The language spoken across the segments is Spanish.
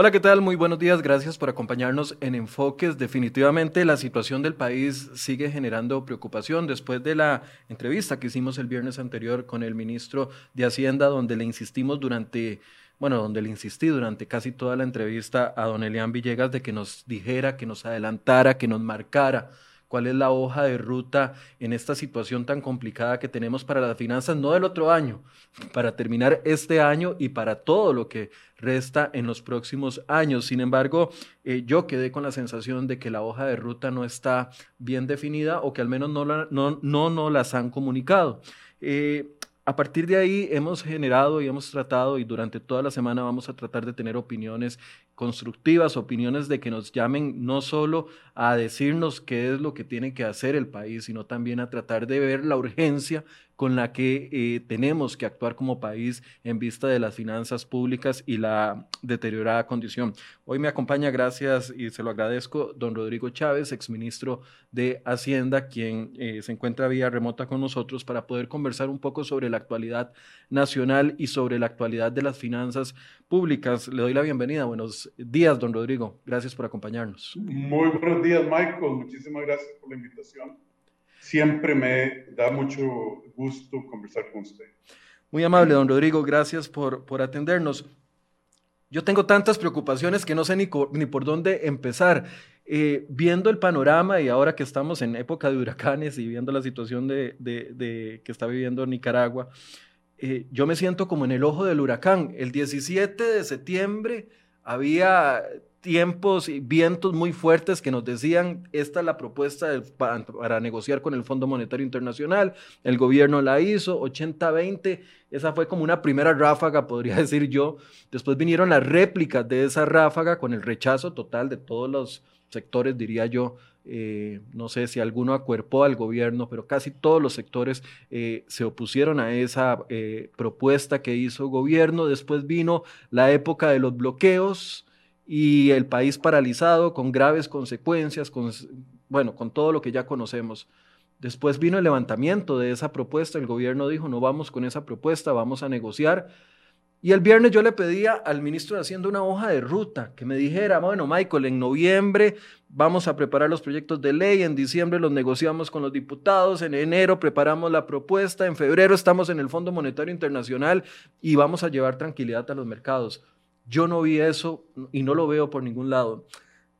Hola, ¿qué tal? Muy buenos días. Gracias por acompañarnos en Enfoques. Definitivamente la situación del país sigue generando preocupación después de la entrevista que hicimos el viernes anterior con el ministro de Hacienda, donde le insistimos durante, bueno, donde le insistí durante casi toda la entrevista a don Elian Villegas de que nos dijera, que nos adelantara, que nos marcara cuál es la hoja de ruta en esta situación tan complicada que tenemos para las finanzas, no del otro año, para terminar este año y para todo lo que resta en los próximos años. Sin embargo, eh, yo quedé con la sensación de que la hoja de ruta no está bien definida o que al menos no, no, no nos las han comunicado. Eh, a partir de ahí hemos generado y hemos tratado y durante toda la semana vamos a tratar de tener opiniones constructivas, opiniones de que nos llamen no solo a decirnos qué es lo que tiene que hacer el país, sino también a tratar de ver la urgencia con la que eh, tenemos que actuar como país en vista de las finanzas públicas y la deteriorada condición. Hoy me acompaña, gracias y se lo agradezco, don Rodrigo Chávez, exministro de Hacienda, quien eh, se encuentra vía remota con nosotros para poder conversar un poco sobre la actualidad nacional y sobre la actualidad de las finanzas públicas. Le doy la bienvenida. Buenos días, don Rodrigo. Gracias por acompañarnos. Muy buenos días, Michael. Muchísimas gracias por la invitación. Siempre me da mucho gusto conversar con usted. Muy amable, don Rodrigo. Gracias por, por atendernos. Yo tengo tantas preocupaciones que no sé ni, ni por dónde empezar. Eh, viendo el panorama y ahora que estamos en época de huracanes y viendo la situación de, de, de que está viviendo Nicaragua, eh, yo me siento como en el ojo del huracán. El 17 de septiembre había tiempos y vientos muy fuertes que nos decían, esta es la propuesta para, negociar con el Fondo Monetario Internacional, el gobierno la hizo, 80-20, esa fue como una primera ráfaga, podría decir yo. Después vinieron las réplicas de esa ráfaga con el rechazo total de todos los sectores, diría yo, eh, no sé si alguno acuerpó al gobierno, pero casi todos los sectores eh, se opusieron a esa eh, propuesta que hizo el gobierno. Después vino la época de los bloqueos y el país paralizado con graves consecuencias, con, bueno, con todo lo que ya conocemos. Después vino el levantamiento de esa propuesta, el gobierno dijo, no vamos con esa propuesta, vamos a negociar y el viernes yo le pedía al ministro de Hacienda una hoja de ruta, que me dijera, bueno, Michael, en noviembre vamos a preparar los proyectos de ley, en diciembre los negociamos con los diputados, en enero preparamos la propuesta, en febrero estamos en el Fondo Monetario Internacional y vamos a llevar tranquilidad a los mercados. Yo no vi eso y no lo veo por ningún lado.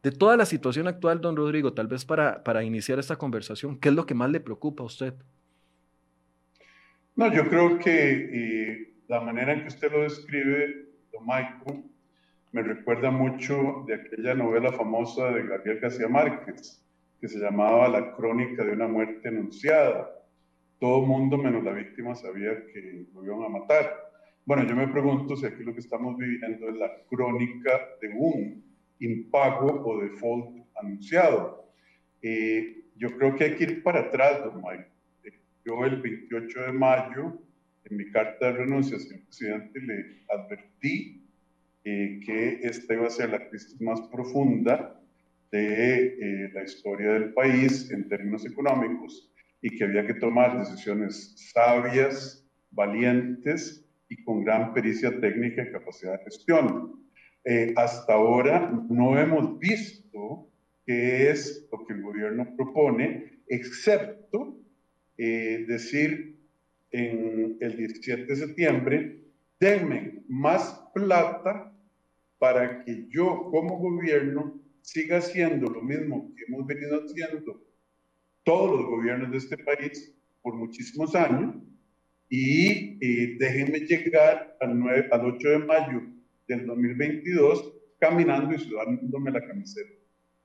De toda la situación actual, don Rodrigo, tal vez para, para iniciar esta conversación, ¿qué es lo que más le preocupa a usted? No, yo creo que... Eh, la manera en que usted lo describe, don Michael, me recuerda mucho de aquella novela famosa de Gabriel García Márquez, que se llamaba La crónica de una muerte anunciada. Todo mundo menos la víctima sabía que lo iban a matar. Bueno, yo me pregunto si aquí lo que estamos viviendo es la crónica de un impago o default anunciado. Eh, yo creo que hay que ir para atrás, don Michael. Yo el 28 de mayo en mi carta de renuncia, señor presidente, le advertí eh, que esta iba a ser la crisis más profunda de eh, la historia del país en términos económicos y que había que tomar decisiones sabias, valientes y con gran pericia técnica y capacidad de gestión. Eh, hasta ahora no hemos visto qué es lo que el gobierno propone, excepto decir en el 17 de septiembre, denme más plata para que yo como gobierno siga haciendo lo mismo que hemos venido haciendo todos los gobiernos de este país por muchísimos años y déjenme llegar al, 9, al 8 de mayo del 2022 caminando y sudándome la camiseta.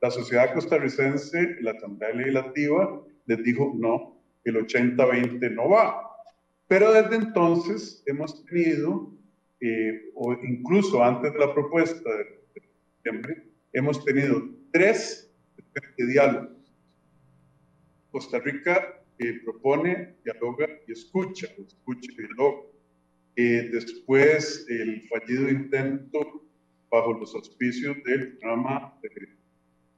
La sociedad costarricense, la Asamblea Legislativa, les dijo no, el 80-20 no va. Pero desde entonces hemos tenido, eh, o incluso antes de la propuesta de septiembre, hemos tenido tres diálogos. Costa Rica eh, propone, dialoga y escucha, escucha y dialoga. Eh, después, el fallido intento bajo los auspicios del programa de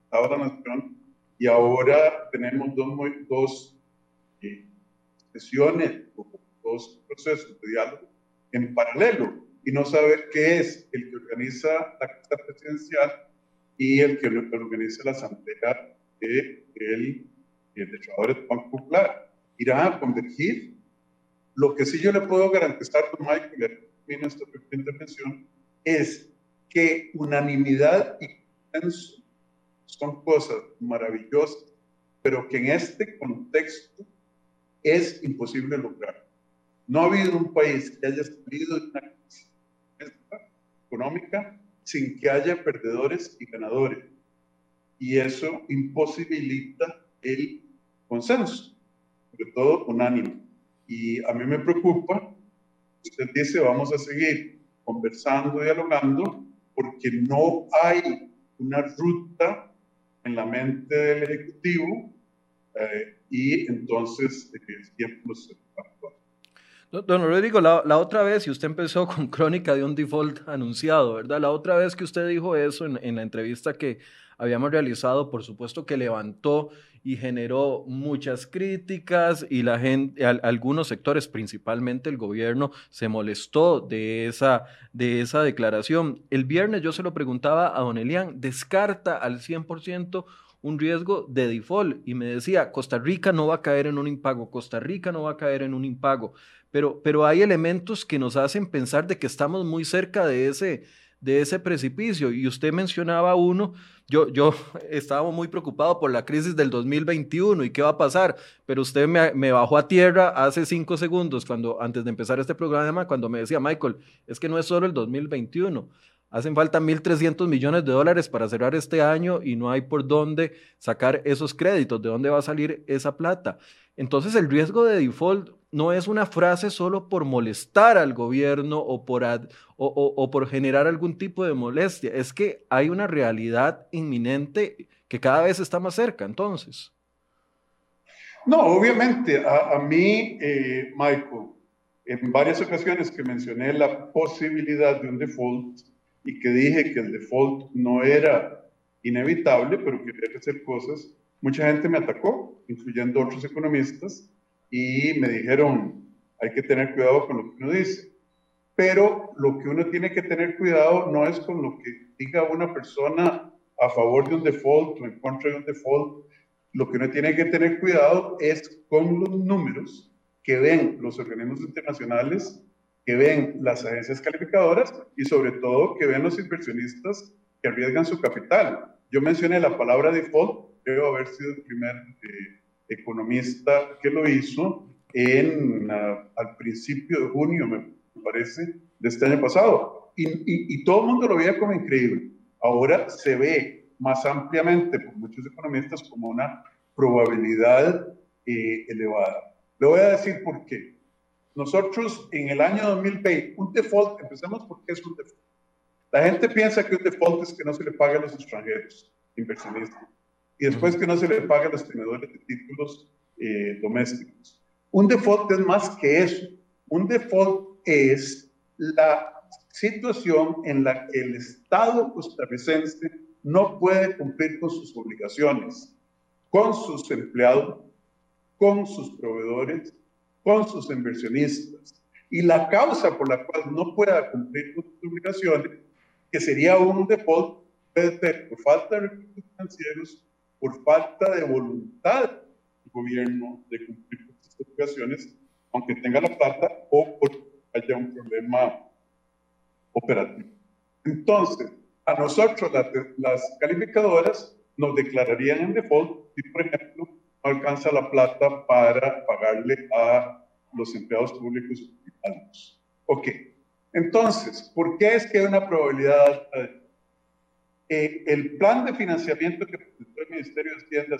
Estado la Nación, y ahora tenemos dos, dos sesiones procesos de diálogo en paralelo. y no sabe qué es el que organiza la Casa Presidencial y el que organiza la Asamblea de, el, de Trabajadores del Banco Popular. Irán a convergir. Lo que sí yo le puedo garantizar, don Michael, en esta intervención, es que unanimidad y consenso son cosas maravillosas, pero que en este contexto es imposible lograr. No ha habido un país que haya salido de una crisis económica sin que haya perdedores y ganadores. Y eso imposibilita el consenso, sobre todo unánime. Y a mí me preocupa, usted dice, vamos a seguir conversando, dialogando, porque no hay una ruta en la mente del Ejecutivo eh, y entonces el tiempo se Don Rodrigo, la, la, otra vez, y usted empezó con crónica de un default anunciado, ¿verdad? La otra vez que usted dijo eso en, en la entrevista que habíamos realizado, por supuesto que levantó y generó muchas críticas y la gente, algunos sectores, principalmente el gobierno, se molestó de esa, de esa declaración. El viernes yo se lo preguntaba a Don Elian, ¿descarta al 100% un riesgo de default? Y me decía, Costa Rica no va a caer en un impago, Costa Rica no va a caer en un impago, pero, pero hay elementos que nos hacen pensar de que estamos muy cerca de ese de ese precipicio. Y usted mencionaba uno, yo, yo estaba muy preocupado por la crisis del 2021 y qué va a pasar, pero usted me, me, bajó a tierra hace cinco segundos, cuando, antes de empezar este programa, cuando me decía, Michael, es que no es solo el 2021. Hacen falta 1.300 millones de dólares para cerrar este año y no hay por dónde sacar esos créditos, de dónde va a salir esa plata. Entonces el riesgo de default no es una frase solo por molestar al gobierno o por, generar algún tipo de molestia, es que hay una realidad inminente que cada vez está más cerca, entonces. No, obviamente, a, mí, eh, Michael, en varias ocasiones que mencioné la posibilidad de un default y que dije que el default no era inevitable, pero que había que hacer cosas, mucha gente me atacó, incluyendo otros economistas, y me dijeron, hay que tener cuidado con lo que uno dice. Pero lo que uno tiene que tener cuidado no es con lo que diga una persona a favor de un default o en contra de un default. Lo que uno tiene que tener cuidado es con los números que ven los organismos internacionales, que ven las agencias calificadoras y sobre todo que ven los inversionistas que arriesgan su capital. Yo mencioné la palabra default, debo haber sido el primer eh, economista que lo hizo en, ah, al principio de junio, me parece, de este año pasado. Y, y, todo el mundo lo veía como increíble. Ahora se ve más ampliamente por muchos economistas como una probabilidad eh, elevada. Le voy a decir por qué. Nosotros en el año 2020, un default, empecemos por qué es un default. La gente piensa que un default es que no se le paga a los extranjeros, inversionistas y después que no se le pague a los tenedores de títulos eh, domésticos. Un default es más que eso. Un default es la situación en la que el Estado costarricense no puede cumplir con sus obligaciones, con sus empleados, con sus proveedores, con sus inversionistas. Y la causa por la cual no pueda cumplir con sus obligaciones, que sería un default, puede ser por falta de recursos financieros, por falta de voluntad del gobierno de cumplir con estas obligaciones, aunque tenga la plata o porque haya un problema operativo. Entonces, a nosotros las, calificadoras nos declararían en default si, por ejemplo, no alcanza la plata para pagarle a los empleados públicos. Ok, entonces, ¿por qué es que hay una probabilidad alta eh, el plan de financiamiento que presentó el Ministerio de Hacienda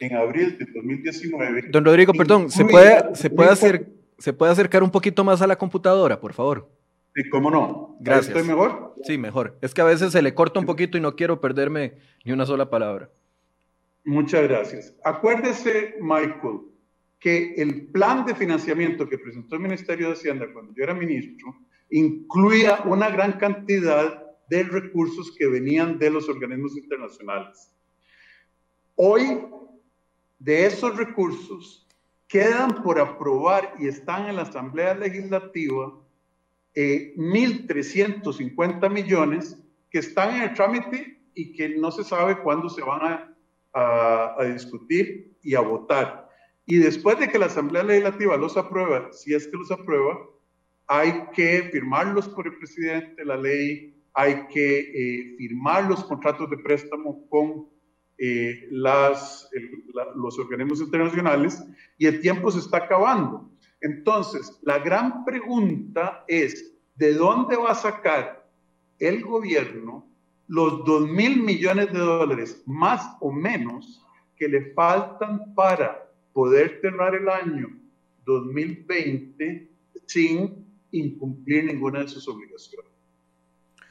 en abril de 2019. Don Rodrigo, perdón, ¿se puede, se, puede hacer, ¿se puede acercar un poquito más a la computadora, por favor? Sí, cómo no. Gracias. ¿Estoy mejor? Sí, mejor. Es que a veces se le corta un poquito y no quiero perderme ni una sola palabra. Muchas gracias. Acuérdese, Michael, que el plan de financiamiento que presentó el Ministerio de Hacienda cuando yo era ministro incluía una gran cantidad de recursos que venían de los organismos internacionales. Hoy, de esos recursos, quedan por aprobar y están en la Asamblea Legislativa 1.350 eh, millones que están en el trámite y que no se sabe cuándo se van a, a, discutir y a votar. Y después de que la Asamblea Legislativa los aprueba, si es que los aprueba, hay que firmarlos por el presidente de la ley, hay que eh, firmar los contratos de préstamo con eh, los organismos internacionales y el tiempo se está acabando. Entonces, la gran pregunta es, ¿de dónde va a sacar el gobierno los 2 mil millones de dólares más o menos que le faltan para poder cerrar el año 2020 sin incumplir ninguna de sus obligaciones?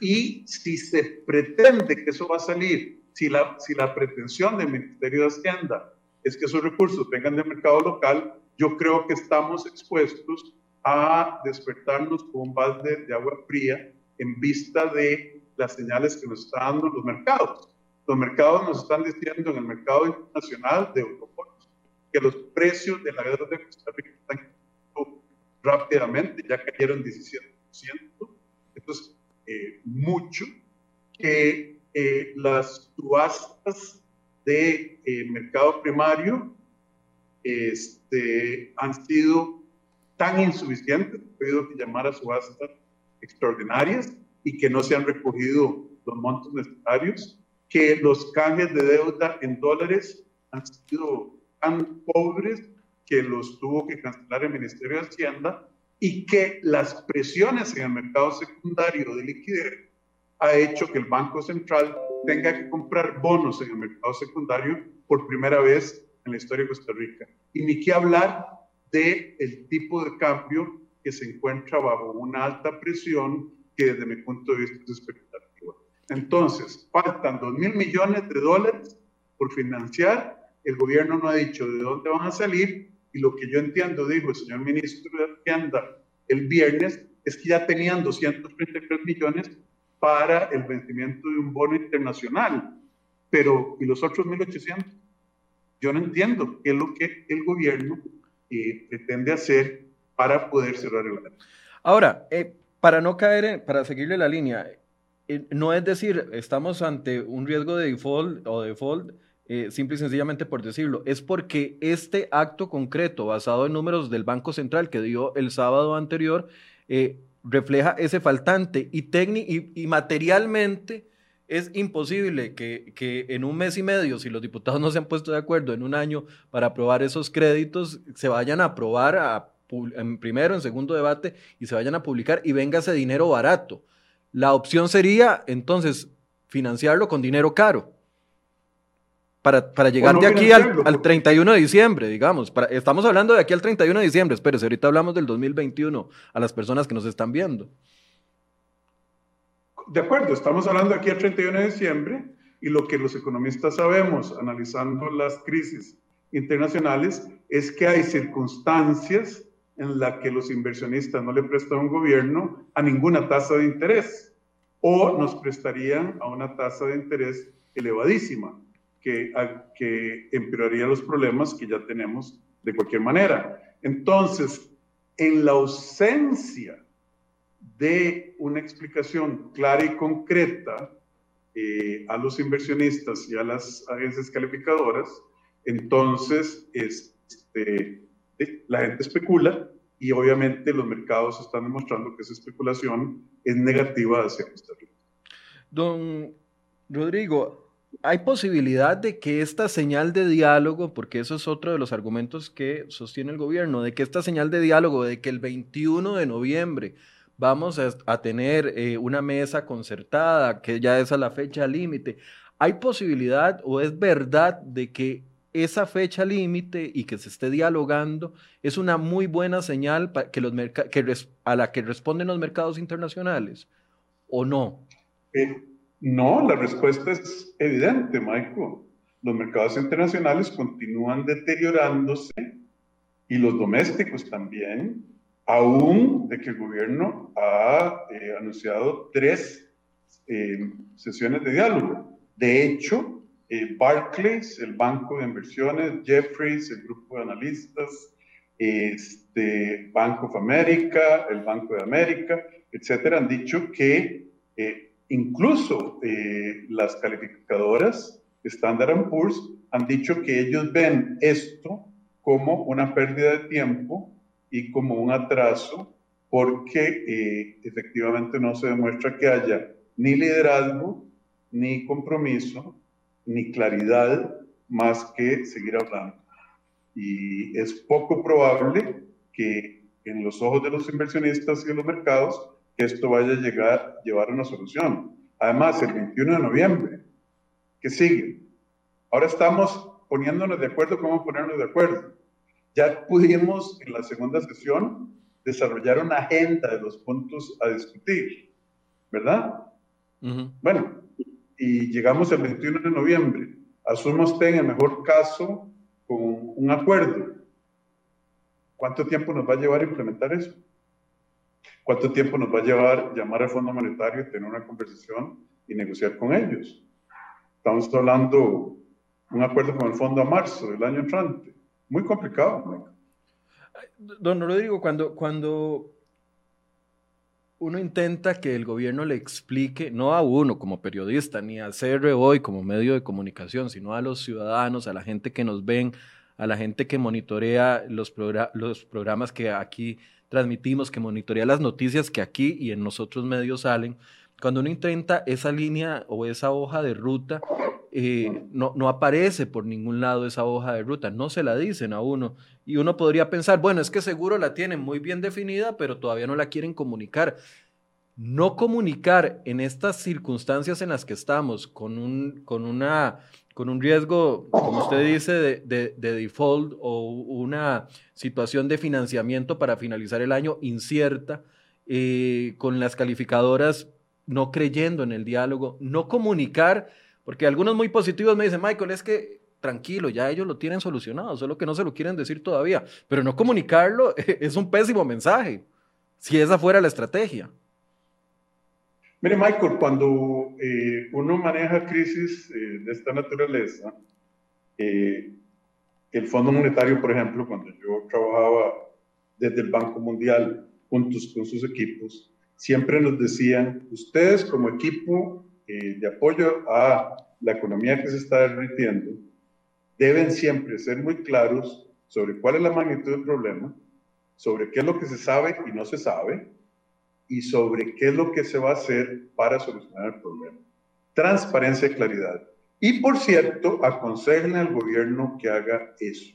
Y si se pretende que eso va a salir, si la, si la pretensión del Ministerio de Hacienda es que esos recursos vengan del mercado local, yo creo que estamos expuestos a despertarnos con un balde de agua fría en vista de las señales que nos están dando los mercados. Los mercados nos están diciendo en el mercado internacional de eurobonos que los precios de la deuda de Costa Rica están rápidamente, ya cayeron 17%. Entonces, eh, mucho que eh, las subastas de eh, mercado primario este, han sido tan insuficientes, he pedido que llamar a subastas extraordinarias y que no se han recogido los montos necesarios, que los cambios de deuda en dólares han sido tan pobres que los tuvo que cancelar el Ministerio de Hacienda y que las presiones en el mercado secundario de liquidez ha hecho que el Banco Central tenga que comprar bonos en el mercado secundario por primera vez en la historia de Costa Rica. Y ni qué hablar del el tipo de cambio que se encuentra bajo una alta presión que desde mi punto de vista es expectativa. Entonces, faltan 2 mil millones de dólares por financiar. El gobierno no ha dicho de dónde van a salir y lo que yo entiendo, dijo el señor ministro de Hacienda el viernes, es que ya tenían 233 millones para el vencimiento de un bono internacional. Pero, ¿y los otros 1.800? Yo no entiendo qué es lo que el gobierno eh, pretende hacer para poder cerrar el año. Ahora, eh, para no caer, en, para seguirle la línea, eh, no es decir, estamos ante un riesgo de default o default eh, simple y sencillamente por decirlo, es porque este acto concreto, basado en números del Banco Central que dio el sábado anterior, eh, refleja ese faltante y, y, materialmente es imposible que, que, en un mes y medio, si los diputados no se han puesto de acuerdo en un año para aprobar esos créditos, se vayan a aprobar a, en primero, en segundo debate y se vayan a publicar y venga ese dinero barato. La opción sería entonces financiarlo con dinero caro para, llegar de aquí al, 31 de diciembre, digamos. estamos hablando de aquí al 31 de diciembre, espérese, ahorita hablamos del 2021 a las personas que nos están viendo. De acuerdo, estamos hablando aquí al 31 de diciembre y lo que los economistas sabemos, analizando las crisis internacionales, es que hay circunstancias en las que los inversionistas no le prestan a un gobierno a ninguna tasa de interés o nos prestarían a una tasa de interés elevadísima que, que empeoraría los problemas que ya tenemos de cualquier manera. Entonces, en la ausencia de una explicación clara y concreta eh, a los inversionistas y a las agencias calificadoras, entonces este, la gente especula y obviamente los mercados están demostrando que esa especulación es negativa hacia Costa Rica. Don Rodrigo, hay posibilidad de que esta señal de diálogo, porque eso es otro de los argumentos que sostiene el gobierno, de que esta señal de diálogo, de que el 21 de noviembre vamos a, tener eh, una mesa concertada, que ya es a la fecha límite, ¿hay posibilidad o es verdad de que esa fecha límite y que se esté dialogando es una muy buena señal que los que a la que responden los mercados internacionales o no? No, la respuesta es evidente, Michael. Los mercados internacionales continúan deteriorándose y los domésticos también, aún de que el gobierno ha eh, anunciado tres eh, sesiones de diálogo. De hecho, eh, Barclays, el banco de inversiones, Jeffries, el grupo de analistas, este, Bank of America, el Banco de América, etcétera, han dicho que eh, incluso eh, las calificadoras Standard Poor's han dicho que ellos ven esto como una pérdida de tiempo y como un atraso porque eh, efectivamente no se demuestra que haya ni liderazgo, ni compromiso, ni claridad más que seguir hablando. Y es poco probable que en los ojos de los inversionistas y de los mercados esto vaya a llegar llevar a una solución. Además, el 21 de noviembre, ¿qué sigue? Ahora estamos poniéndonos de acuerdo cómo ponernos de acuerdo. Ya pudimos en la segunda sesión desarrollar una agenda de los puntos a discutir, ¿verdad? Bueno, y llegamos el 21 de noviembre. Asumo usted en el mejor caso con un acuerdo. ¿Cuánto tiempo nos va a llevar a implementar eso? ¿Cuánto tiempo nos va a llevar llamar al Fondo Monetario, tener una conversación y negociar con ellos? Estamos hablando un acuerdo con el fondo a marzo del año entrante. Muy complicado. Don Rodrigo, cuando, cuando uno intenta que el gobierno le explique, no a uno como periodista, ni a CR hoy como medio de comunicación, sino a los ciudadanos, a la gente que nos ven, a la gente que monitorea los, los programas que aquí transmitimos, que monitorea las noticias que aquí y en nosotros medios salen. Cuando uno intenta esa línea o esa hoja de ruta, eh, no, no aparece por ningún lado esa hoja de ruta, no se la dicen a uno. Y uno podría pensar, bueno, es que seguro la tienen muy bien definida, pero todavía no la quieren comunicar. No comunicar en estas circunstancias en las que estamos, con un, con una, con un riesgo, como usted dice, de, de default o una situación de financiamiento para finalizar el año incierta, eh, con las calificadoras no creyendo en el diálogo, no comunicar porque algunos muy positivos me dicen, Michael, es que tranquilo, ya ellos lo tienen solucionado, solo que no se lo quieren decir todavía. Pero no comunicarlo es un pésimo mensaje, si esa fuera la estrategia. Mire, Michael, cuando eh, uno maneja crisis eh, de esta naturaleza, eh, el Fondo Monetario, por ejemplo, cuando yo trabajaba desde el Banco Mundial juntos con sus equipos, siempre nos decían, ustedes como equipo de apoyo a la economía que se está derritiendo, deben siempre ser muy claros sobre cuál es la magnitud del problema, sobre qué es lo que se sabe y no se sabe, y sobre qué es lo que se va a hacer para solucionar el problema. Transparencia y claridad. Y por cierto, aconsejen al gobierno que haga eso.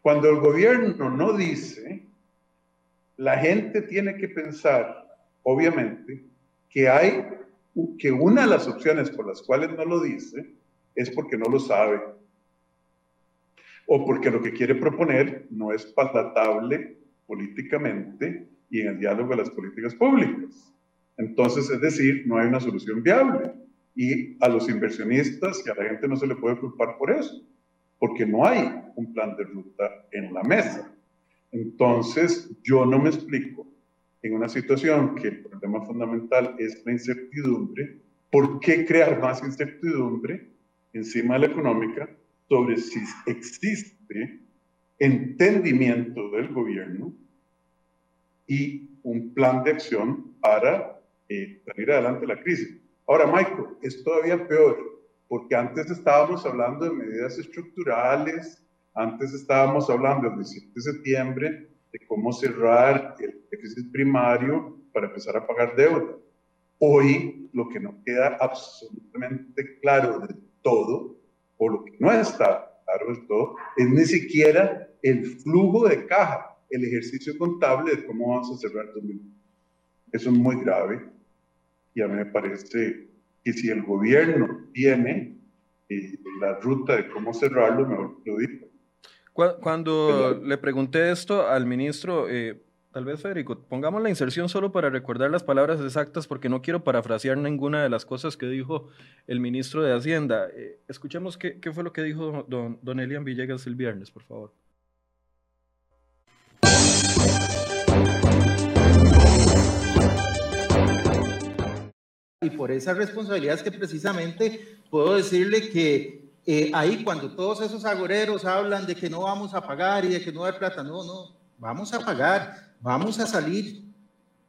Cuando el gobierno no dice, la gente tiene que pensar, obviamente, que hay que una de las opciones por las cuales no lo dice es porque no lo sabe o porque lo que quiere proponer no es palatable políticamente y en el diálogo de las políticas públicas. Entonces, es decir, no hay una solución viable. Y a los inversionistas y a la gente no se le puede culpar por eso, porque no hay un plan de ruta en la mesa. Entonces, yo no me explico en una situación que el problema fundamental es la incertidumbre, ¿por qué crear más incertidumbre encima de la económica sobre si existe entendimiento del gobierno y un plan de acción para eh, salir adelante de la crisis? Ahora, Michael, es todavía peor, porque antes estábamos hablando de medidas estructurales, antes estábamos hablando del 17 de septiembre, de cómo cerrar el déficit primario para empezar a pagar deuda. Hoy lo que no queda absolutamente claro de todo, o lo que no está claro de todo, es ni siquiera el flujo de caja, el ejercicio contable de cómo vamos a cerrar 2020. Eso es muy grave y a mí me parece que si el gobierno tiene eh, la ruta de cómo cerrarlo, mejor lo diga. Cuando le pregunté esto al ministro, eh, tal vez Federico, pongamos la inserción solo para recordar las palabras exactas porque no quiero parafrasear ninguna de las cosas que dijo el ministro de Hacienda. Eh, escuchemos qué, qué, fue lo que dijo don, don Elian Villegas el viernes, por favor. Y por esa responsabilidad es que precisamente puedo decirle que eh, ahí cuando todos esos agoreros hablan de que no vamos a pagar y de que no hay plata, no, no, vamos a pagar, vamos a salir,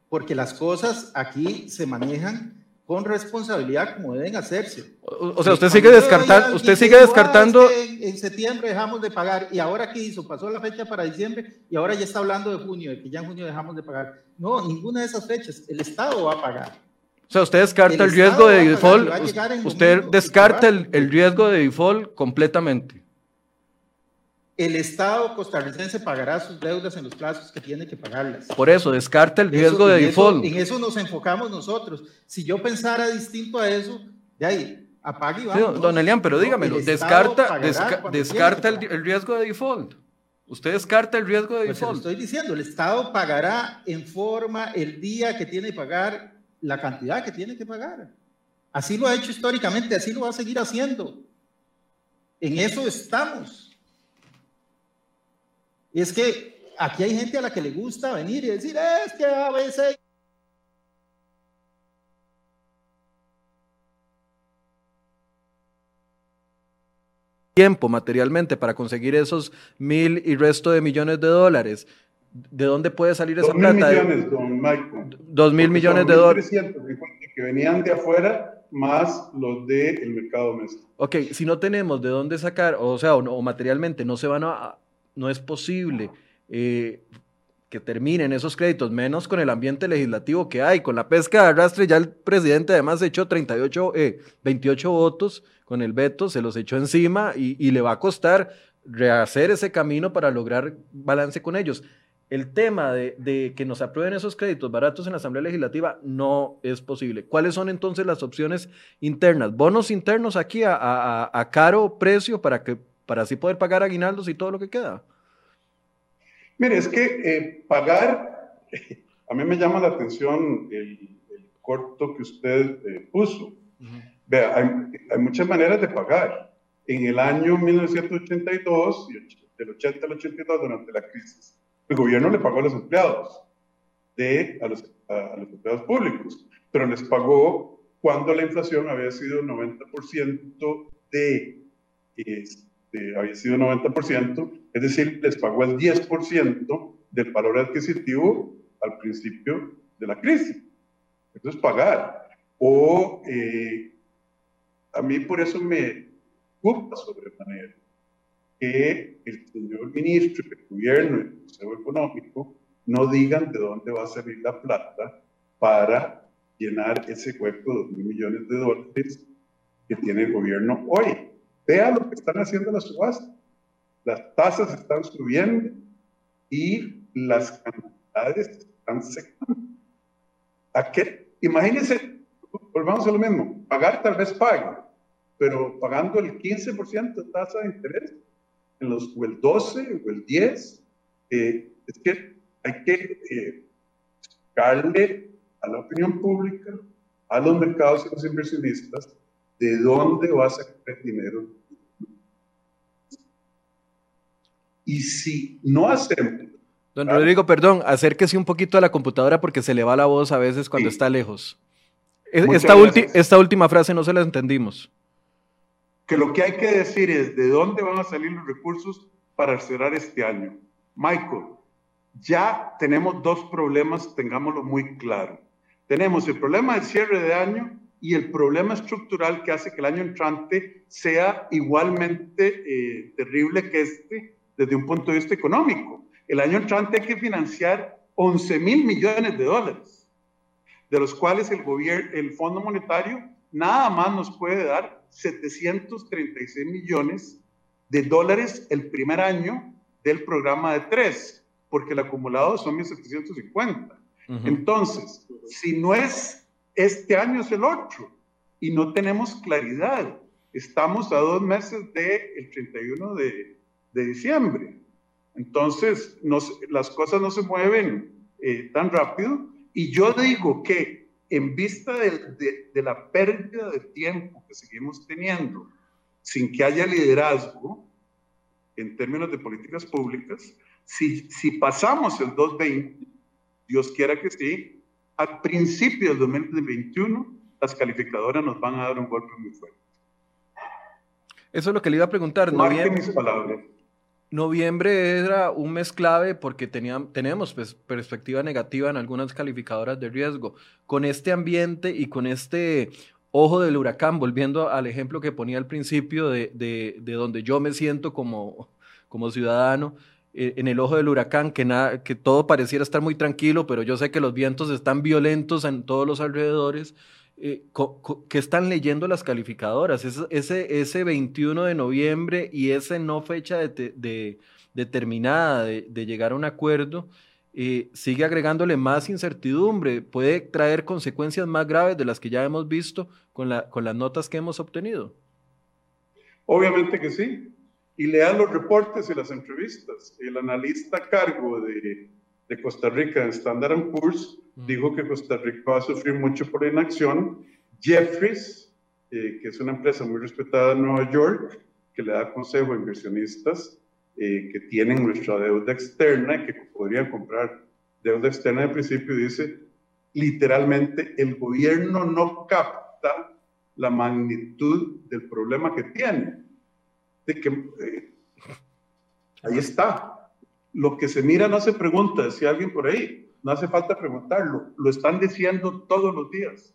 porque las cosas aquí se manejan con responsabilidad como deben hacerse. O, sea, usted sigue descartando, usted sigue descartando. en, septiembre dejamos de pagar y ahora qué hizo, pasó la fecha para diciembre y ahora ya está hablando de junio, de que ya en junio dejamos de pagar. No, ninguna de esas fechas, el Estado va a pagar. O sea, usted descarta el, riesgo de default, usted descarta el, el riesgo de default completamente el Estado costarricense pagará sus deudas en los plazos que tiene que pagarlas. Por eso, descarta el riesgo de default. en eso nos enfocamos nosotros. Si yo pensara distinto a eso, de ahí, apague y vamos. don Elian, pero dígamelo, descarta, descarta el, riesgo de default. Usted descarta el riesgo de pues default. estoy diciendo, el Estado pagará en forma el día que tiene que pagar la cantidad que tiene que pagar. Así lo ha hecho históricamente, así lo va a seguir haciendo. En eso estamos. Es que aquí hay gente a la que le gusta venir y decir, es que a veces... tiempo materialmente para conseguir esos mil y resto de millones de dólares. ¿De dónde puede salir esa plata? Dos mil millones, don Michael. Dos mil millones de dólares. Que venían de afuera más los del mercado doméstico. Ok, si no tenemos de dónde sacar, o sea, o materialmente no se van a, no es posible eh, que terminen esos créditos, menos con el ambiente legislativo que hay. Con la pesca de arrastre ya el presidente además echó 38, 28 eh, votos con el veto, se los echó encima y, le va a costar rehacer ese camino para lograr balance con ellos. El tema de, que nos aprueben esos créditos baratos en la Asamblea Legislativa no es posible. ¿Cuáles son entonces las opciones internas? Bonos internos aquí a caro precio para que para así poder pagar aguinaldos y todo lo que queda. Mire, es que eh, pagar, a mí me llama la atención el, corto que usted eh, puso. Vea, hay, muchas maneras de pagar. En el año 1982, del 80 al 82, durante la crisis, el gobierno le pagó a los empleados, de, a, los, a, los empleados públicos, pero les pagó cuando la inflación había sido 90% de, este, había sido 90%, es decir, les pagó el 10% del valor adquisitivo al principio de la crisis. Eso es pagar. O eh, a mí por eso me preocupa sobremanera que el señor ministro, el gobierno el Consejo Económico no digan de dónde va a salir la plata para llenar ese hueco de 2 mil millones de dólares que tiene el gobierno hoy. Vea lo que están haciendo las subastas. Las tasas están subiendo y las cantidades están secando. ¿A qué? Imagínense, volvamos a lo mismo, pagar tal vez paga, pero pagando el 15% de tasa de interés, en los, o el 12 o el 10, eh, es que hay que eh, darle a la opinión pública, a los mercados y a los inversionistas, ¿de dónde va a sacar el dinero? Y si no hacemos... Don Rodrigo, perdón, acérquese un poquito a la computadora porque se le va la voz a veces cuando está lejos. Esta, esta última frase no se la entendimos. Que lo que hay que decir es de dónde van a salir los recursos para cerrar este año. Michael, ya tenemos dos problemas, tengámoslo muy claro. Tenemos el problema del cierre de año y el problema estructural que hace que el año entrante sea igualmente eh, terrible que este desde un punto de vista económico. El año entrante hay que financiar 11 mil millones de dólares, de los cuales el, gobierno, el Fondo Monetario nada más nos puede dar 736 millones de dólares el primer año del programa de tres, porque el acumulado son 1.750. Entonces, si no es este año es el 8 y no tenemos claridad. Estamos a dos meses del 31 de, de, diciembre. Entonces, las cosas no se mueven eh, tan rápido. Y yo digo que en vista de, de, la pérdida de tiempo que seguimos teniendo, sin que haya liderazgo en términos de políticas públicas, si, si pasamos el 220, Dios quiera que sí, a principios del 2021 las calificadoras nos van a dar un golpe muy fuerte. Eso es lo que le iba a preguntar. Noviembre, mis palabras. Noviembre era un mes clave porque tenemos pues, perspectiva negativa en algunas calificadoras de riesgo. Con este ambiente y con este ojo del huracán, volviendo al ejemplo que ponía al principio de, de, donde yo me siento como, ciudadano, eh, en el ojo del huracán, que todo pareciera estar muy tranquilo, pero yo sé que los vientos están violentos en todos los alrededores. Eh, ¿Qué están leyendo las calificadoras? Ese, ese, 21 de noviembre y esa no fecha de, determinada de, llegar a un acuerdo eh, sigue agregándole más incertidumbre, puede traer consecuencias más graves de las que ya hemos visto con, la, con las notas que hemos obtenido. Obviamente que sí. Y lean los reportes y las entrevistas. El analista a cargo de, de Costa Rica en Standard Poor's dijo que Costa Rica va a sufrir mucho por inacción. Jeffries, eh, que es una empresa muy respetada en Nueva York, que le da consejo a inversionistas eh, que tienen nuestra deuda externa y que podrían comprar deuda externa de principio, dice literalmente, el gobierno no capta la magnitud del problema que tiene. De que, eh, ahí está. Lo que se mira no se pregunta, decía alguien por ahí no hace falta preguntarlo, lo están diciendo todos los días.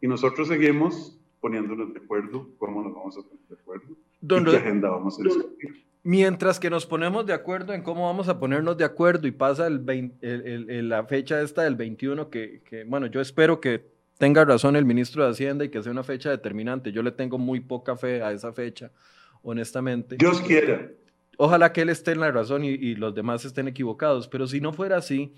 Y nosotros seguimos poniéndonos de acuerdo, cómo nos vamos a poner de acuerdo, y qué agenda vamos a discutir. Mientras que nos ponemos de acuerdo en cómo vamos a ponernos de acuerdo y pasa el, la fecha esta del 21, que, que, bueno, yo espero que tenga razón el ministro de Hacienda y que sea una fecha determinante. Yo le tengo muy poca fe a esa fecha, honestamente. Dios quiera. Ojalá que él esté en la razón y, los demás estén equivocados, pero si no fuera así,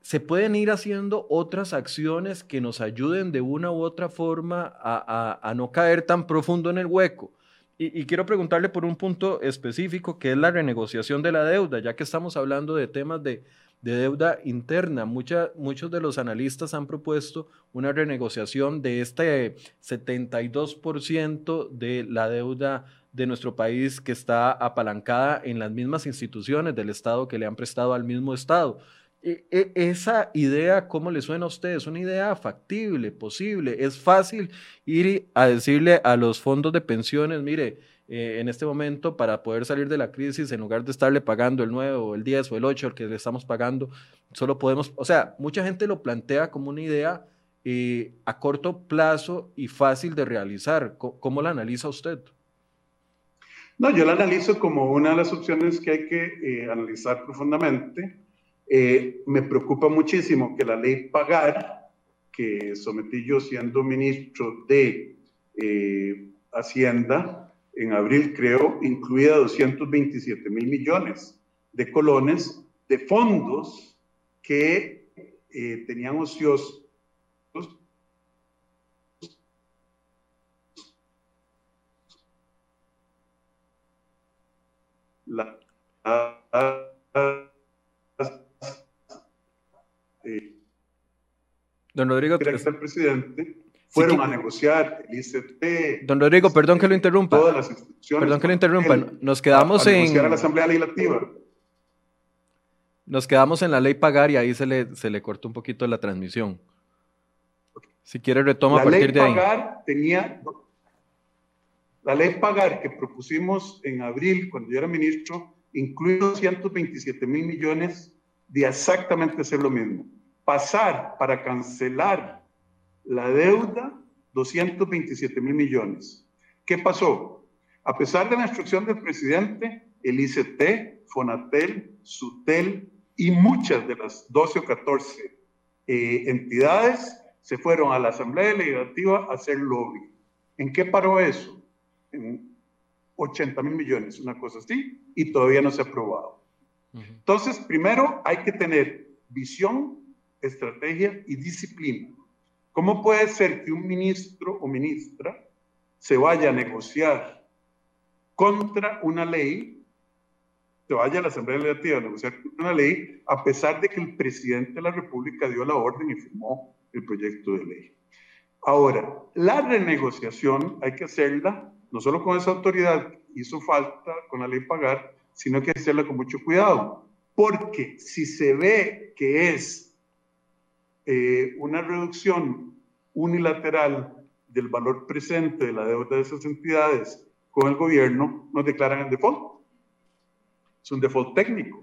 se pueden ir haciendo otras acciones que nos ayuden de una u otra forma a, no caer tan profundo en el hueco. Y, quiero preguntarle por un punto específico, que es la renegociación de la deuda, ya que estamos hablando de temas de, deuda interna. muchos de los analistas han propuesto una renegociación de este 72% de la deuda de nuestro país que está apalancada en las mismas instituciones del Estado que le han prestado al mismo Estado. E, e, esa idea, ¿cómo le suena a usted? Es una idea factible, posible. Es fácil ir a decirle a los fondos de pensiones, mire, eh, en este momento para poder salir de la crisis, en lugar de estarle pagando el 9 o el 10 o el 8 el que le estamos pagando, solo podemos, o sea, mucha gente lo plantea como una idea eh, a corto plazo y fácil de realizar. ¿Cómo, la analiza usted? No, yo la analizo como una de las opciones que hay que eh, analizar profundamente. Eh, me preocupa muchísimo que la ley pagar, que sometí yo siendo ministro de eh, Hacienda, en abril creo, incluía 227 mil millones de colones de fondos que tenían ociosos la, Don Rodrigo, el presidente, fueron a negociar el ICT. Don Rodrigo, perdón que lo interrumpa. Todas las instituciones. Perdón que lo interrumpa. Nos quedamos en. la Asamblea Legislativa. Nos quedamos en la ley pagar y ahí se le, se le cortó un poquito la transmisión. Si quiere, retoma a partir de ahí. La pagar tenía. La ley pagar que propusimos en abril, cuando yo era ministro, incluye 227 mil millones de exactamente hacer lo mismo pasar para cancelar la deuda 227 mil millones. ¿Qué pasó? A pesar de la instrucción del presidente, el ICT, Fonatel, SUTEL y muchas de las 12 o 14 eh, entidades se fueron a la Asamblea Legislativa a hacer lobby. ¿En qué paró eso? En 80 mil millones, una cosa así, y todavía no se ha aprobado. Entonces, primero hay que tener visión estrategia y disciplina. ¿Cómo puede ser que un ministro o ministra se vaya a negociar contra una ley, se vaya a la Asamblea Legislativa a negociar contra una ley, a pesar de que el presidente de la República dio la orden y firmó el proyecto de ley? Ahora, la renegociación hay que hacerla no solo con esa autoridad hizo falta con la ley pagar, sino que hacerla con mucho cuidado, porque si se ve que es eh, una reducción unilateral del valor presente de la deuda de esas entidades con el gobierno, nos declaran en default. Es un default técnico,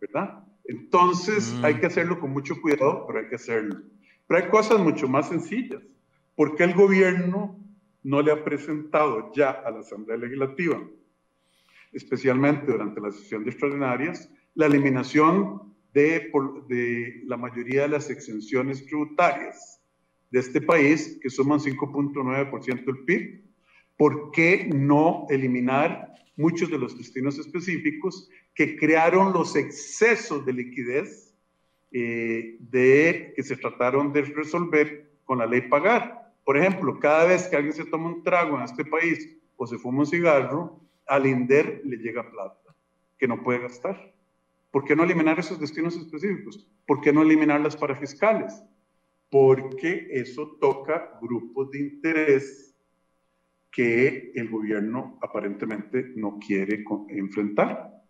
¿verdad? Entonces mm. hay que hacerlo con mucho cuidado, pero hay que hacerlo. Pero hay cosas mucho más sencillas. ¿Por qué el gobierno no le ha presentado ya a la Asamblea Legislativa, especialmente durante la sesión de extraordinarias, la eliminación de, la mayoría de las exenciones tributarias de este país, que suman 5.9% del PIB? ¿Por qué no eliminar muchos de los destinos específicos que crearon los excesos de liquidez eh, de, que se trataron de resolver con la ley pagar. Por ejemplo, cada vez que alguien se toma un trago en este país o se fuma un cigarro, al INDER le llega plata que no puede gastar. ¿Por qué no eliminar esos destinos específicos? ¿Por qué no eliminar las parafiscales? Porque eso toca grupos de interés que el gobierno aparentemente no quiere enfrentar.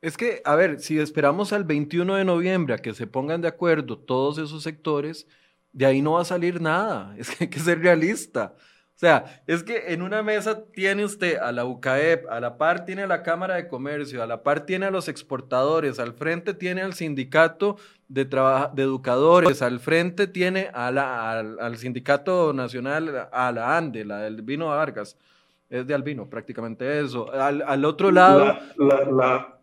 Es que, a ver, si esperamos al 21 de noviembre a que se pongan de acuerdo todos esos sectores, de ahí no va a salir nada. Es que hay que ser realista. O sea, es que en una mesa tiene usted a la UCAEP, a la par tiene a la Cámara de Comercio, a la par tiene a los exportadores, al frente tiene al sindicato de, de educadores, al frente tiene a la, al, sindicato nacional, a la ANDE, la del vino Vargas, es de albino prácticamente eso. Al, otro lado... la,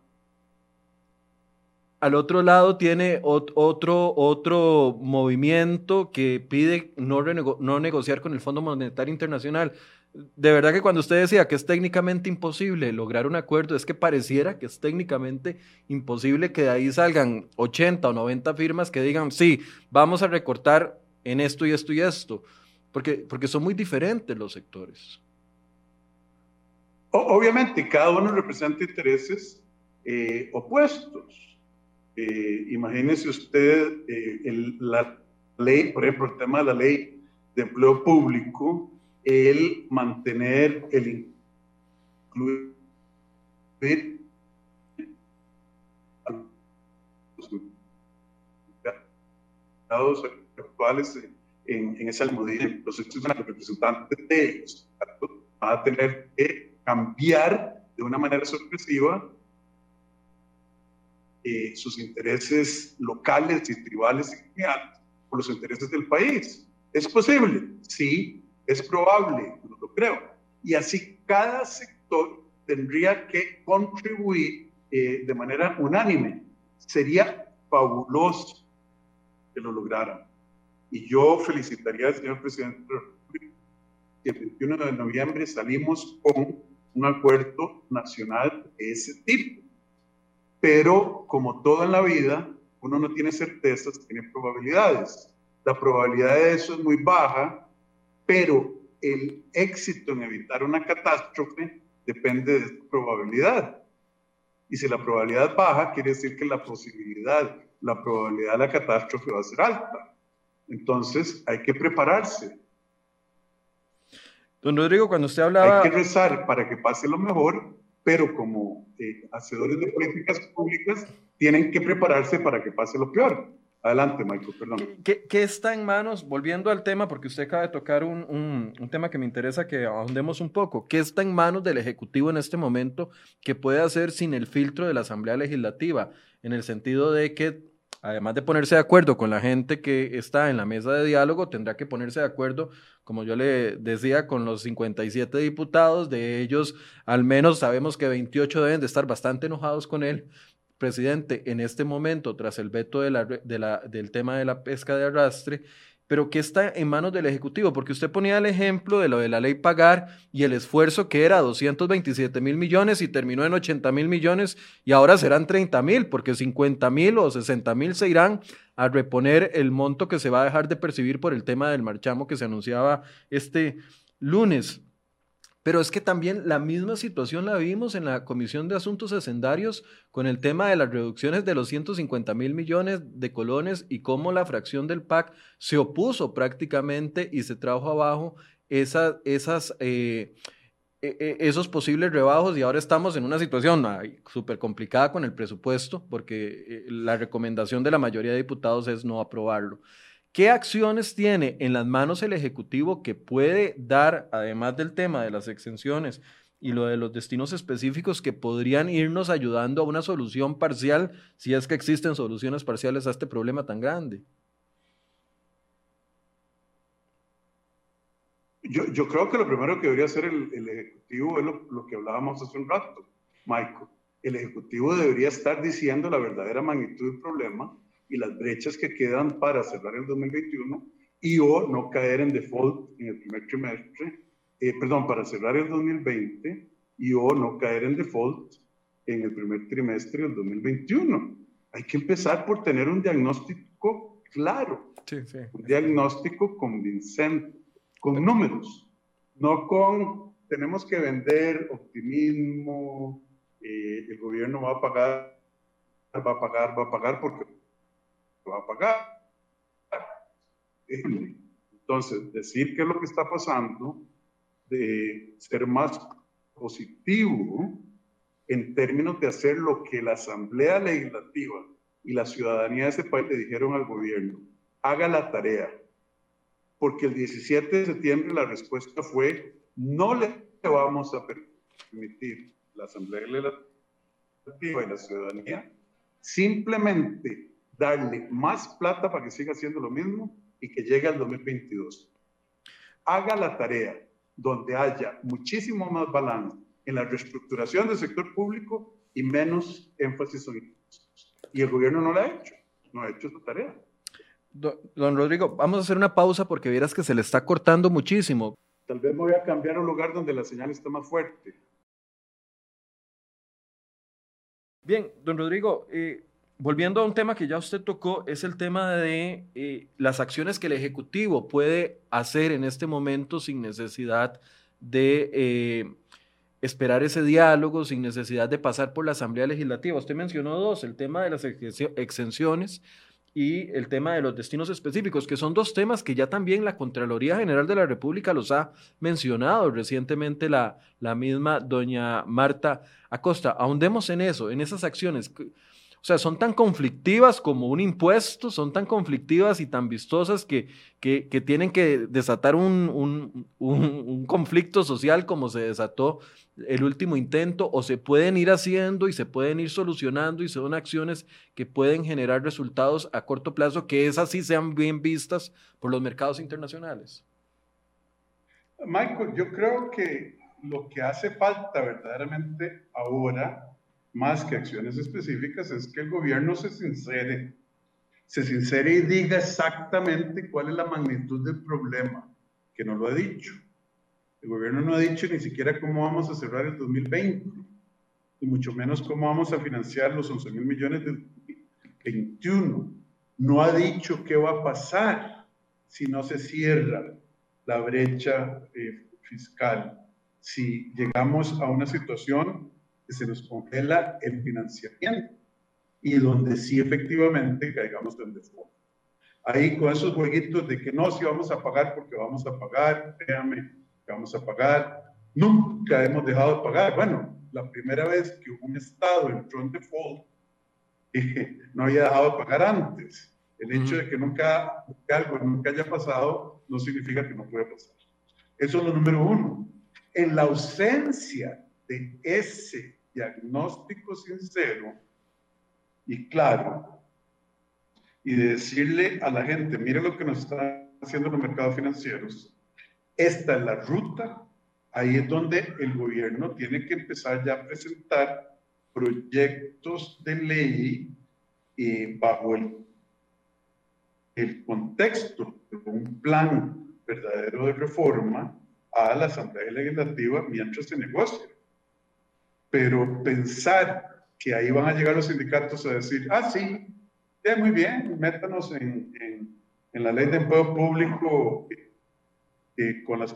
al otro lado tiene otro, otro movimiento que pide no, no negociar con el Fondo Monetario Internacional. De verdad que cuando usted decía que es técnicamente imposible lograr un acuerdo, es que pareciera que es técnicamente imposible que de ahí salgan 80 o 90 firmas que digan, sí, vamos a recortar en esto y esto y esto, porque, porque son muy diferentes los sectores. Obviamente, cada uno representa intereses eh, opuestos. Eh, imagínese usted eh, la ley, por ejemplo, el tema de la ley de empleo público, el mantener, el incluir los actuales en, en ese almudí, los representantes de ellos van a tener que cambiar de una manera sorpresiva eh, sus intereses locales y tribales y por los intereses del país. ¿Es posible? Sí, es probable, no lo creo. Y así cada sector tendría que contribuir eh, de manera unánime. Sería fabuloso que lo lograran. Y yo felicitaría al señor presidente que el 21 de noviembre salimos con un acuerdo nacional de ese tipo pero como todo en la vida, uno no tiene certezas, tiene probabilidades. La probabilidad de eso es muy baja, pero el éxito en evitar una catástrofe depende de esa probabilidad. Y si la probabilidad es baja, quiere decir que la posibilidad, la probabilidad de la catástrofe va a ser alta. Entonces hay que prepararse. Don Rodrigo, cuando usted hablaba... Hay que rezar para que pase lo mejor pero como eh, hacedores de políticas públicas tienen que prepararse para que pase lo peor. Adelante, Michael, perdón. ¿Qué, ¿Qué, está en manos, volviendo al tema, porque usted acaba de tocar un, un, un, tema que me interesa que ahondemos un poco, ¿qué está en manos del Ejecutivo en este momento que puede hacer sin el filtro de la Asamblea Legislativa? En el sentido de que además de ponerse de acuerdo con la gente que está en la mesa de diálogo, tendrá que ponerse de acuerdo, como yo le decía, con los 57 diputados. De ellos, al menos sabemos que 28 deben de estar bastante enojados con él. Presidente, en este momento, tras el veto de la, de la, del tema de la pesca de arrastre, pero que está en manos del Ejecutivo, porque usted ponía el ejemplo de lo de la ley pagar y el esfuerzo que era 227 mil millones y terminó en 80 mil millones y ahora serán 30 mil, porque 50 mil o 60 mil se irán a reponer el monto que se va a dejar de percibir por el tema del marchamo que se anunciaba este lunes. Pero es que también la misma situación la vimos en la Comisión de Asuntos Hacendarios con el tema de las reducciones de los 150 mil millones de colones y cómo la fracción del PAC se opuso prácticamente y se trajo abajo esas, eh, e, e, esos posibles rebajos y ahora estamos en una situación súper complicada con el presupuesto porque eh, la recomendación de la mayoría de diputados es no aprobarlo. ¿Qué acciones tiene en las manos el Ejecutivo que puede dar, además del tema de las exenciones y lo de los destinos específicos, que podrían irnos ayudando a una solución parcial, si es que existen soluciones parciales a este problema tan grande? Yo, creo que lo primero que debería hacer el, el Ejecutivo es lo, lo que hablábamos hace un rato, Michael el Ejecutivo debería estar diciendo la verdadera magnitud del problema y las brechas que quedan para cerrar el 2021 y o no caer en default en el primer trimestre, eh, perdón, para cerrar el 2020 y o no caer en default en el primer trimestre del 2021. Hay que empezar por tener un diagnóstico claro, un diagnóstico convincente, con números, no con tenemos que vender optimismo, eh, el gobierno va a pagar, va a pagar, va a pagar porque va a pagar. Entonces, decir qué es lo que está pasando, de ser más positivo en términos de hacer lo que la Asamblea Legislativa y la ciudadanía de ese país le dijeron al gobierno, haga la tarea. Porque el 17 de septiembre la respuesta fue, no le vamos a permitir la Asamblea Legislativa y la ciudadanía, simplemente darle más plata para que siga haciendo lo mismo y que llegue al 2022. Haga la tarea donde haya muchísimo más balance en la reestructuración del sector público y menos énfasis en impuestos. Y el gobierno no lo ha hecho, no ha hecho su tarea. Don, Rodrigo, vamos a hacer una pausa porque vieras que se le está cortando muchísimo. Tal vez me voy a cambiar a un lugar donde la señal está más fuerte. Bien, don Rodrigo, eh, volviendo a un tema que ya usted tocó, es el tema de eh, las acciones que el Ejecutivo puede hacer en este momento sin necesidad de eh, esperar ese diálogo, sin necesidad de pasar por la Asamblea Legislativa. Usted mencionó dos, el tema de las exenciones y el tema de los destinos específicos, que son dos temas que ya también la Contraloría General de la República los ha mencionado recientemente la, la misma doña Marta Acosta. Ahondemos en eso, en esas acciones. O sea, son tan conflictivas como un impuesto, son tan conflictivas y tan vistosas que, que, tienen que desatar un, un, un, conflicto social como se desató el último intento, o se pueden ir haciendo y se pueden ir solucionando y son acciones que pueden generar resultados a corto plazo que esas sí sean bien vistas por los mercados internacionales. Michael, yo creo que lo que hace falta verdaderamente ahora más que acciones específicas, es que el gobierno se sincere, se sincere y diga exactamente cuál es la magnitud del problema, que no lo ha dicho. El gobierno no ha dicho ni siquiera cómo vamos a cerrar el 2020, y mucho menos cómo vamos a financiar los 11 mil millones del 21. No ha dicho qué va a pasar si no se cierra la brecha eh, fiscal, si llegamos a una situación que se nos congela el financiamiento y donde sí efectivamente caigamos en default. Ahí con esos jueguitos de que no, si vamos a pagar porque vamos a pagar, créame, vamos a pagar, nunca hemos dejado de pagar. Bueno, la primera vez que un Estado entró en default, eh, no había dejado de pagar antes. El hecho de que nunca que algo nunca haya pasado no significa que no puede pasar. Eso es lo número uno. En la ausencia de ese diagnóstico sincero y claro, y de decirle a la gente, mire lo que nos están haciendo los mercados financieros, esta es la ruta, ahí es donde el gobierno tiene que empezar ya a presentar proyectos de ley eh, bajo el, el contexto de un plan verdadero de reforma a la Asamblea Legislativa mientras se negocia pero pensar que ahí van a llegar los sindicatos a decir, ah, sí, es muy bien, métanos en, en, la ley de empleo público eh, con las,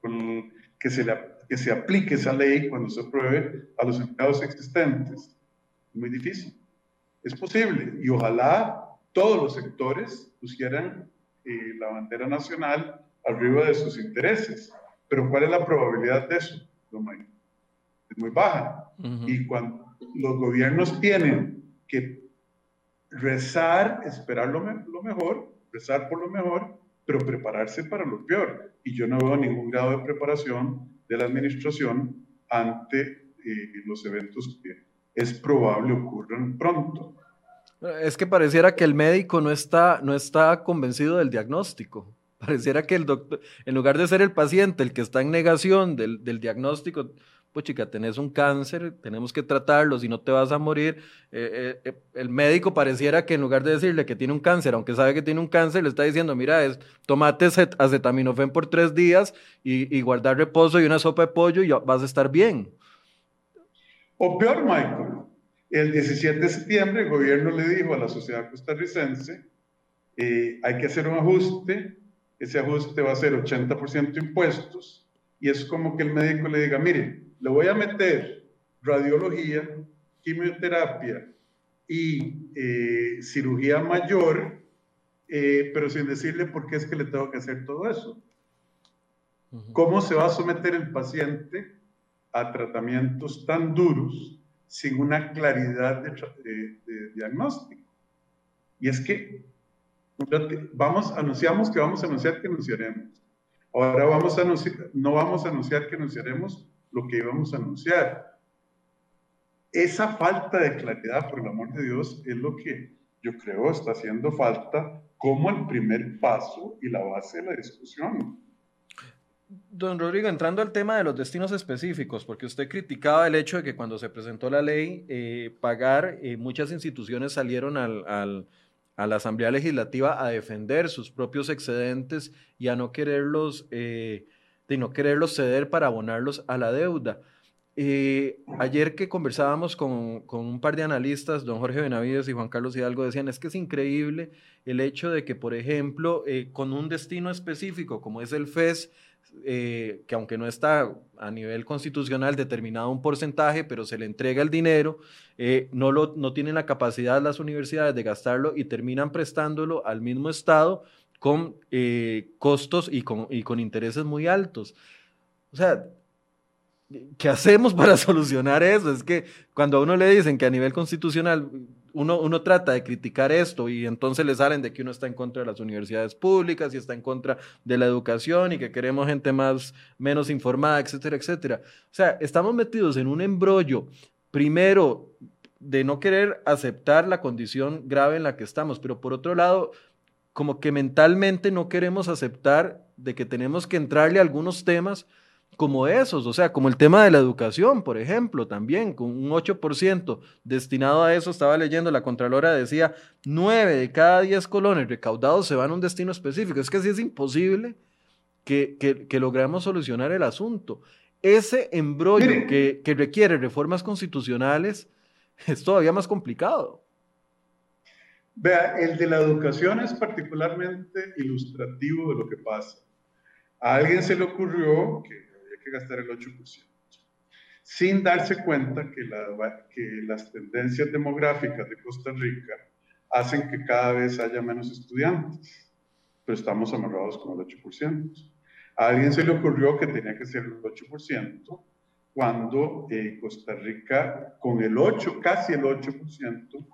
con, que, se que se aplique esa ley cuando se apruebe a los empleados existentes. Muy difícil. Es posible y ojalá todos los sectores pusieran eh, la bandera nacional arriba de sus intereses. Pero ¿cuál es la probabilidad de eso, don muy baja. Y cuando los gobiernos tienen que rezar, esperar lo, lo, mejor, rezar por lo mejor, pero prepararse para lo peor. Y yo no veo ningún grado de preparación de la administración ante eh, los eventos que es probable ocurran pronto. Es que pareciera que el médico no está, no está convencido del diagnóstico. Pareciera que el doctor, en lugar de ser el paciente el que está en negación del, del diagnóstico, pues chica, tenés un cáncer, tenemos que tratarlo, si no te vas a morir. Eh, eh, eh, el médico pareciera que en lugar de decirle que tiene un cáncer, aunque sabe que tiene un cáncer, le está diciendo, mira, es, tomate acetaminofén por tres días y, guardar reposo y una sopa de pollo y vas a estar bien. O peor, Michael, el 17 de septiembre el gobierno le dijo a la sociedad costarricense, hay que hacer un ajuste, ese ajuste va a ser 80% impuestos, y es como que el médico le diga, mire, le voy a meter radiología, quimioterapia y eh, cirugía mayor, eh, pero sin decirle por qué es que le tengo que hacer todo eso. ¿Cómo se va a someter el paciente a tratamientos tan duros sin una claridad de, diagnóstico? Y es que vamos, anunciamos que vamos a anunciar que anunciaremos. Ahora vamos a anunciar, no vamos a anunciar que anunciaremos lo que íbamos a anunciar. Esa falta de claridad, por el amor de Dios, es lo que yo creo está haciendo falta como el primer paso y la base de la discusión. Don Rodrigo, entrando al tema de los destinos específicos, porque usted criticaba el hecho de que cuando se presentó la ley, eh, pagar, eh, muchas instituciones salieron al, al, a la Asamblea Legislativa a defender sus propios excedentes y a no quererlos eh, de no quererlos ceder para abonarlos a la deuda. Eh, ayer que conversábamos con, con, un par de analistas, don Jorge Benavides y Juan Carlos Hidalgo, decían, es que es increíble el hecho de que, por ejemplo, eh, con un destino específico como es el FES, eh, que aunque no está a nivel constitucional determinado un porcentaje, pero se le entrega el dinero, no, lo, no tienen la capacidad las universidades de gastarlo y terminan prestándolo al mismo Estado con eh, costos y con, intereses muy altos. O sea, ¿qué hacemos para solucionar eso? Es que cuando a uno le dicen que a nivel constitucional uno, uno trata de criticar esto y entonces le salen de que uno está en contra de las universidades públicas y está en contra de la educación y que queremos gente más, menos informada, etcétera, etcétera. O sea, estamos metidos en un embrollo, primero, de no querer aceptar la condición grave en la que estamos, pero por otro lado, como que mentalmente no queremos aceptar de que tenemos que entrarle a algunos temas como esos, o sea, como el tema de la educación, por ejemplo, también con un 8% destinado a eso, estaba leyendo, la Contralora decía, 9 de cada 10 colones recaudados se van a un destino específico. Es que así es imposible que, que, logremos solucionar el asunto. Ese embrollo que, que requiere reformas constitucionales es todavía más complicado. Vea, el de la educación es particularmente ilustrativo de lo que pasa. A alguien se le ocurrió que había que gastar el 8%, sin darse cuenta que, que las tendencias demográficas de Costa Rica hacen que cada vez haya menos estudiantes, pero estamos amarrados con el 8%. A alguien se le ocurrió que tenía que ser el 8% cuando eh, Costa Rica, con el 8, casi el 8%,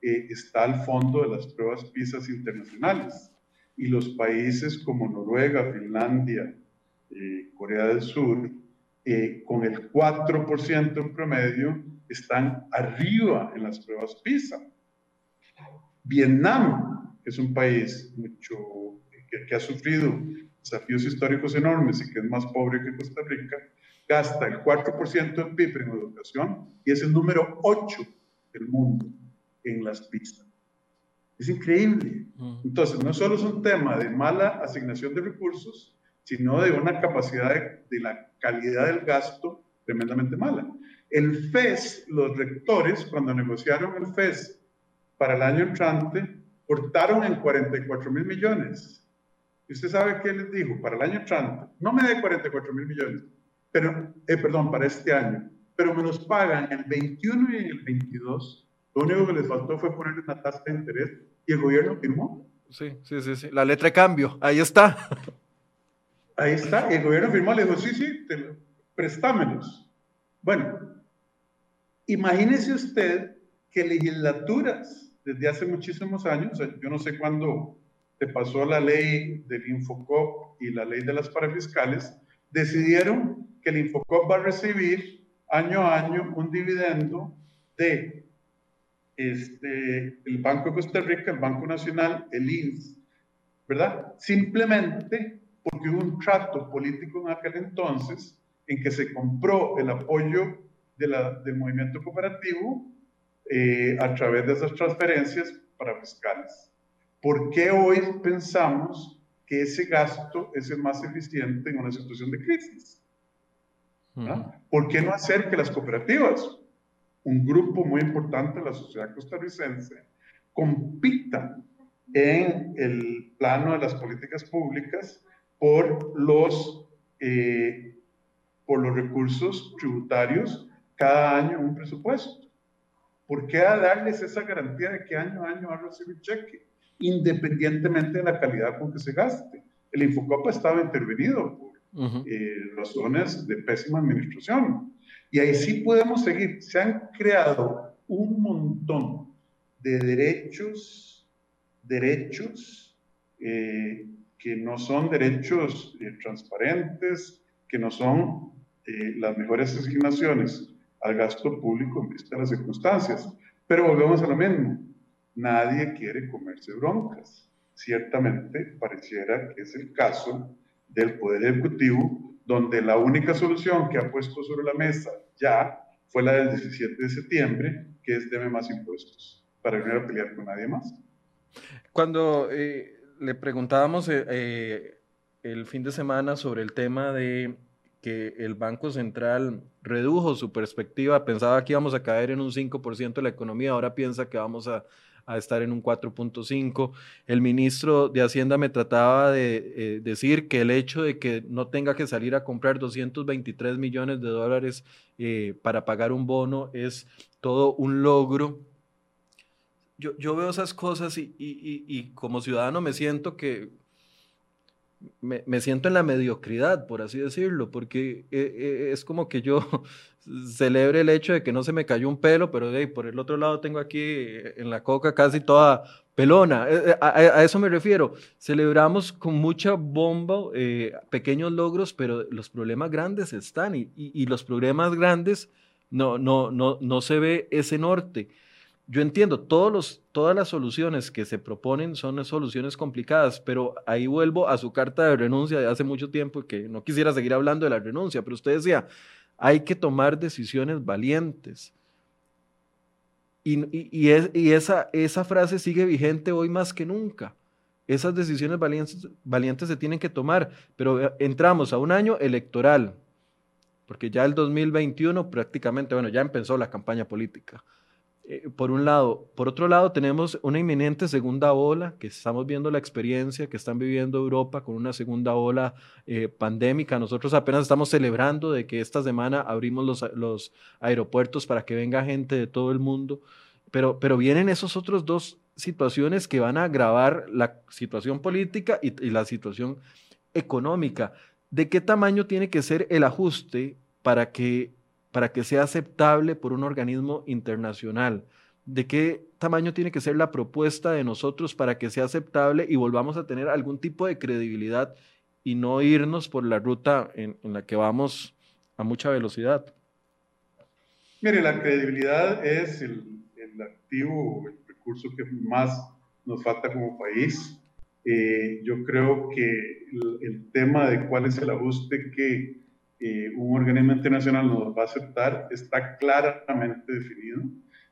eh, está al fondo de las pruebas PISA internacionales. Y los países como Noruega, Finlandia, eh, Corea del Sur, eh, con el 4% en promedio, están arriba en las pruebas PISA. Vietnam, es un país mucho, que, que ha sufrido desafíos históricos enormes y que es más pobre que Costa Rica, gasta el 4% del PIB en educación y es el número 8 del mundo en las pistas. Es increíble. Entonces, no solo es un tema de mala asignación de recursos, sino de una capacidad de, la calidad del gasto tremendamente mala. El FES, los rectores, cuando negociaron el FES para el año entrante, cortaron en 44 mil millones. ¿Y usted sabe qué les dijo? Para el año entrante, no me dé 44 mil millones, pero, eh, perdón, para este año, pero me los pagan el 21 y el 22 lo único que les faltó fue ponerle una tasa de interés y el gobierno firmó. Sí, sí, sí, sí. La letra de cambio, ahí está. Ahí está. Y el gobierno firmó, le dijo, sí, sí, te prestámelos. Bueno, imagínese usted que legislaturas desde hace muchísimos años, yo no sé cuándo se pasó la ley del Infocop y la ley de las parafiscales, decidieron que el Infocop va a recibir año a año un dividendo de este, el Banco de Costa Rica, el Banco Nacional, el INS, ¿verdad? Simplemente porque hubo un trato político en aquel entonces en que se compró el apoyo de la, del movimiento cooperativo eh, a través de esas transferencias para fiscales. ¿Por qué hoy pensamos que ese gasto es el más eficiente en una situación de crisis? ¿Por qué no hacer que las cooperativas, un grupo muy importante de la sociedad costarricense, compitan en el plano de las políticas públicas por los, eh, por los recursos tributarios cada año en un presupuesto? ¿Por qué darles esa garantía de que año a año va a recibir cheque, independientemente de la calidad con que se gaste? El Infocopa estaba intervenido por eh, razones de pésima administración. Y ahí sí podemos seguir. Se han creado un montón de derechos, derechos eh, que no son derechos eh, transparentes, que no son las mejores asignaciones al gasto público en vista de las circunstancias. Pero volvemos a lo mismo. Nadie quiere comerse broncas. Ciertamente pareciera que es el caso del Poder Ejecutivo, donde la única solución que ha puesto sobre la mesa ya fue la del 17 de septiembre, que es deme más impuestos, para no ir a pelear con nadie más. Cuando eh, le preguntábamos eh, eh, el fin de semana sobre el tema de que el Banco Central redujo su perspectiva, pensaba que íbamos a caer en un 5% de la economía, ahora piensa que vamos a, estar en un 4.5%. El ministro de Hacienda me trataba de eh, decir que el hecho de que no tenga que salir a comprar 223 millones de dólares eh, para pagar un bono es todo un logro. Yo, yo veo esas cosas y, y como ciudadano me siento que me, siento en la mediocridad, por así decirlo, porque eh, eh, es como que yo celebre el hecho de que no se me cayó un pelo, pero por el otro lado tengo aquí eh, en la coca casi toda pelona. A, eso me refiero. Celebramos con mucha bomba pequeños logros, pero los problemas grandes están y, y, los problemas grandes no, no, no, no se ve ese norte yo entiendo, todas las soluciones que se proponen son soluciones complicadas, pero ahí vuelvo a su carta de renuncia de hace mucho tiempo, que no quisiera seguir hablando de la renuncia, pero usted decía, hay que tomar decisiones valientes. Y, esa, frase sigue vigente hoy más que nunca. Esas decisiones valientes, valientes se tienen que tomar, pero entramos a un año electoral, porque ya el 2021 prácticamente, bueno, ya empezó la campaña política. Eh, por un lado. Por otro lado, tenemos una inminente segunda ola, que estamos viendo la experiencia que están viviendo Europa con una segunda ola eh, pandémica. Nosotros apenas estamos celebrando de que esta semana abrimos los, aeropuertos para que venga gente de todo el mundo, pero, pero vienen esos otros dos situaciones que van a agravar la situación política y la situación económica. ¿De qué tamaño tiene que ser el ajuste para que para que sea aceptable por un organismo internacional? ¿De qué tamaño tiene que ser la propuesta de nosotros para que sea aceptable y volvamos a tener algún tipo de credibilidad y no irnos por la ruta en, la que vamos a mucha velocidad? Mire, la credibilidad es el, activo, el recurso que más nos falta como país. Eh, yo creo que el, tema de cuál es el ajuste que eh, un organismo internacional nos va a aceptar está claramente definido.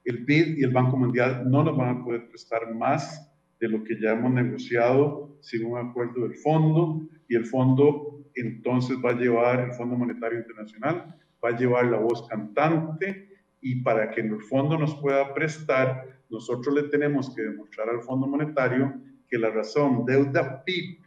El BID y el Banco Mundial no nos van a poder prestar más de lo que ya hemos negociado sin un acuerdo del fondo y el fondo entonces va a llevar, el Fondo Monetario Internacional va a llevar la voz cantante y para que el fondo nos pueda prestar, nosotros le tenemos que demostrar al Fondo Monetario que la razón deuda PIB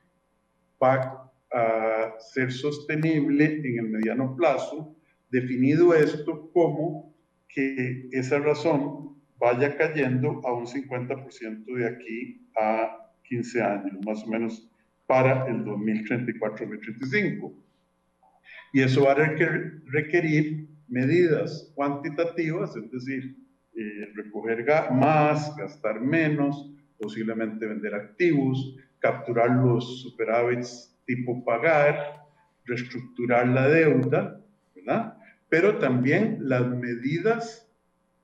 va a ser sostenible en el mediano plazo, definido esto como que esa razón vaya cayendo a un 50% de aquí a 15 años, más o menos para el 2034-2035. Y eso va a requerir medidas cuantitativas, es decir, eh, recoger más, gastar menos, posiblemente vender activos, capturar los superávits tipo pagar, reestructurar la deuda, ¿verdad? Pero también las medidas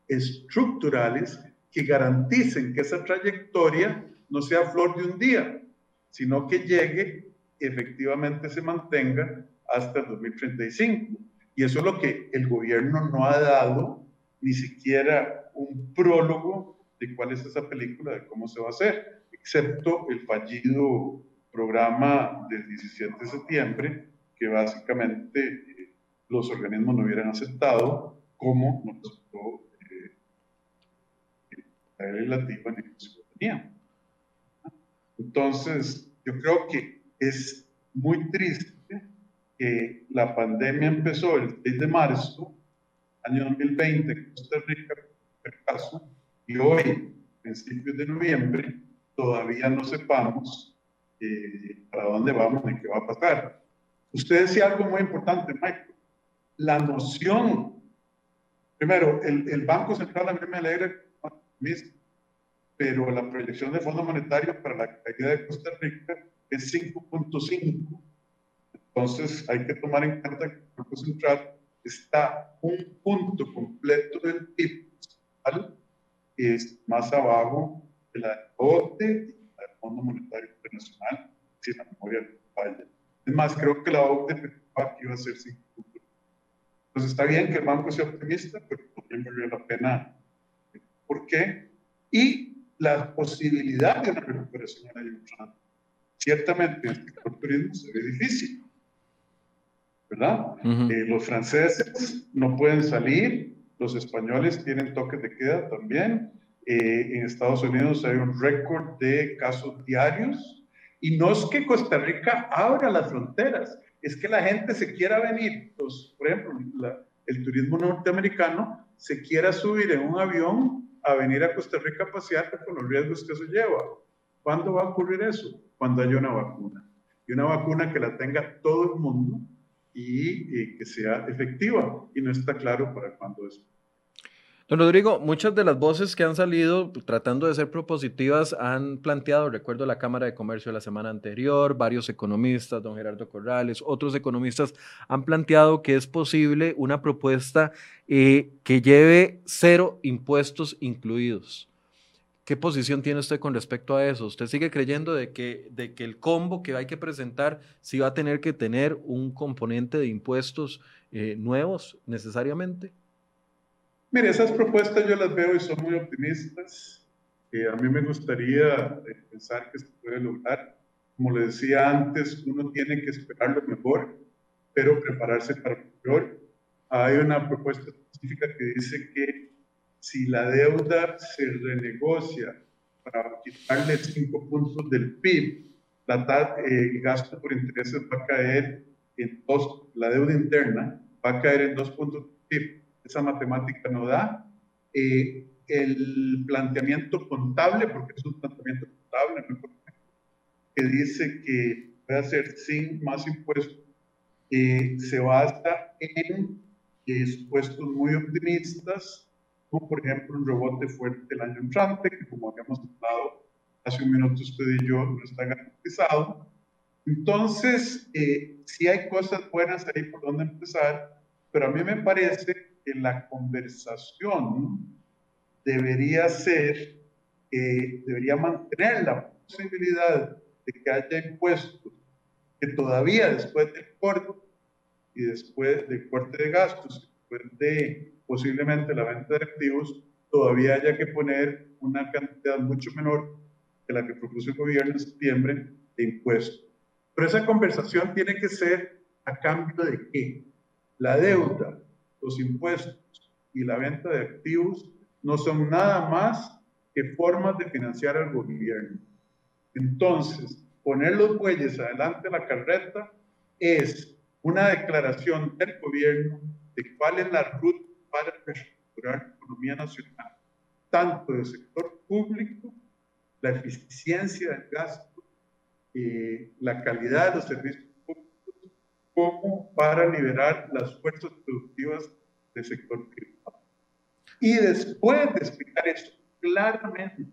estructurales que garanticen que esa trayectoria no sea flor de un día, sino que llegue efectivamente se mantenga hasta el 2035. Y eso es lo que el gobierno no ha dado ni siquiera un prólogo de cuál es esa película, de cómo se va a hacer, excepto el fallido programa del 17 de septiembre, que básicamente eh, los organismos no hubieran aceptado como nos aceptó eh, la legislativa ni la ciudadanía. Entonces, yo creo que es muy triste que la pandemia empezó el 6 de marzo, año 2020, en Costa Rica, el caso, y hoy, principios de noviembre, todavía no sepamos eh, para dónde vamos ni qué va a pasar. Usted decía algo muy importante, Michael. La noción, primero, el, el Banco Central a mí me alegra, pero la proyección de Fondo Monetario para la caída de Costa Rica es 5.5 entonces hay que tomar en cuenta que el Banco Central está un punto completo del PIB que es más abajo de la y del Fondo Monetario Internacional, si la memoria falla. Es más, creo que la OCDE pensaba que iba a ser 5 puntos. Entonces está bien que el banco sea optimista, pero también vale la pena. ¿Por qué? Y la posibilidad de una recuperación en el Ciertamente en el sector turismo se ve difícil ¿verdad? Eh, los franceses no pueden salir, los españoles tienen toques de queda también. Eh, en Estados Unidos hay un récord de casos diarios. Y no es que Costa Rica abra las fronteras, es que la gente se quiera venir. Los, por ejemplo, el turismo norteamericano se quiera subir en un avión a venir a Costa Rica a pasear con los riesgos que eso lleva. ¿Cuándo va a ocurrir eso? Cuando haya una vacuna. Y una vacuna que la tenga todo el mundo y que sea efectiva. Y no está claro para cuándo es. Don Rodrigo, muchas de las voces que han salido tratando de ser propositivas han planteado, recuerdo la Cámara de Comercio de la semana anterior, varios economistas, don Gerardo Corrales, otros economistas han planteado que es posible una propuesta eh, que lleve cero impuestos incluidos. ¿Qué posición tiene usted con respecto a eso? ¿Usted sigue creyendo de que, de que el combo que hay que presentar sí va a tener que tener un componente de impuestos eh, nuevos necesariamente? Mire, esas propuestas yo las veo y son muy optimistas. Eh, a mí me gustaría eh, pensar que se puede lograr. Como le decía antes, uno tiene que esperar lo mejor, pero prepararse para lo peor. Hay una propuesta específica que dice que si la deuda se renegocia para quitarle 5 puntos del PIB, la el gasto por intereses va a caer en dos, la deuda interna va a caer en 2 puntos del PIB. Esa matemática no da. Eh, el planteamiento contable, porque es un planteamiento contable, que dice que puede ser sin más impuestos, eh, se basa en supuestos muy optimistas por ejemplo un rebote fuerte el año entrante, que como habíamos hablado hace un minuto usted y yo, no está garantizado. Entonces, eh, sí hay cosas buenas ahí por donde empezar, pero a mí me parece que la conversación debería ser, eh, debería mantener la posibilidad de que haya impuestos que todavía después del corte y después del corte de gastos, después de posiblemente la venta de activos todavía haya que poner una cantidad mucho menor que la que propuso el gobierno en septiembre de impuestos. Pero esa conversación tiene que ser a cambio de qué? La deuda, los impuestos y la venta de activos no son nada más que formas de financiar al gobierno. Entonces, poner los bueyes adelante de la carreta es una declaración del gobierno de cuál es la ruta para reestructurar la economía nacional, tanto del sector público, la eficiencia del gasto, eh, la calidad de los servicios como para liberar las fuerzas productivas del sector privado. Y después de explicar eso claramente,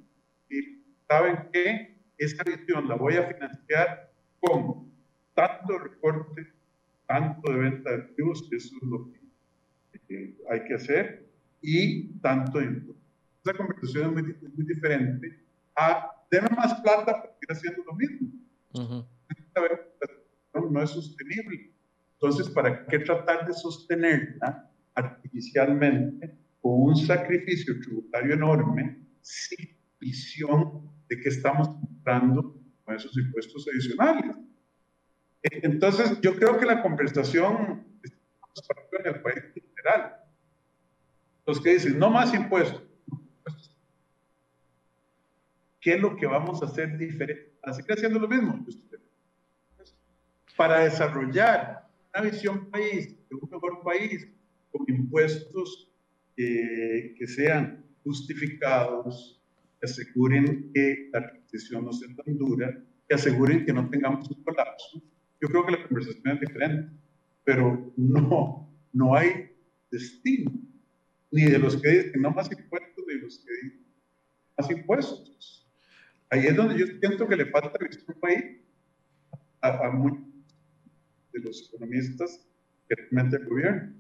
¿saben qué? esa visión la voy a financiar con tanto recorte, tanto de venta de activos, que eso es lo que hay que hacer, y tanto de Esa conversación es muy, muy diferente a denme más plata para ir haciendo lo mismo. no, no es sostenible. Entonces, ¿para qué tratar de sostenerla artificialmente con un sacrificio tributario enorme sin visión de que estamos comprando con esos impuestos adicionales? Entonces, yo creo que la conversación en el país en general. Los que dicen, no más impuestos. ¿Qué es lo que vamos a hacer diferente? Así que haciendo lo mismo. Para desarrollar una visión país, de un mejor país, con impuestos eh, que sean justificados, que aseguren que la transición no sea tan dura, que aseguren que no tengamos un colapso yo creo que la conversación es diferente, pero no, no hay destino, ni de los que dicen no más impuestos, ni de los que dicen más impuestos. Ahí es donde yo siento que le falta visión país a, a muchos de los economistas que realmente el gobierno.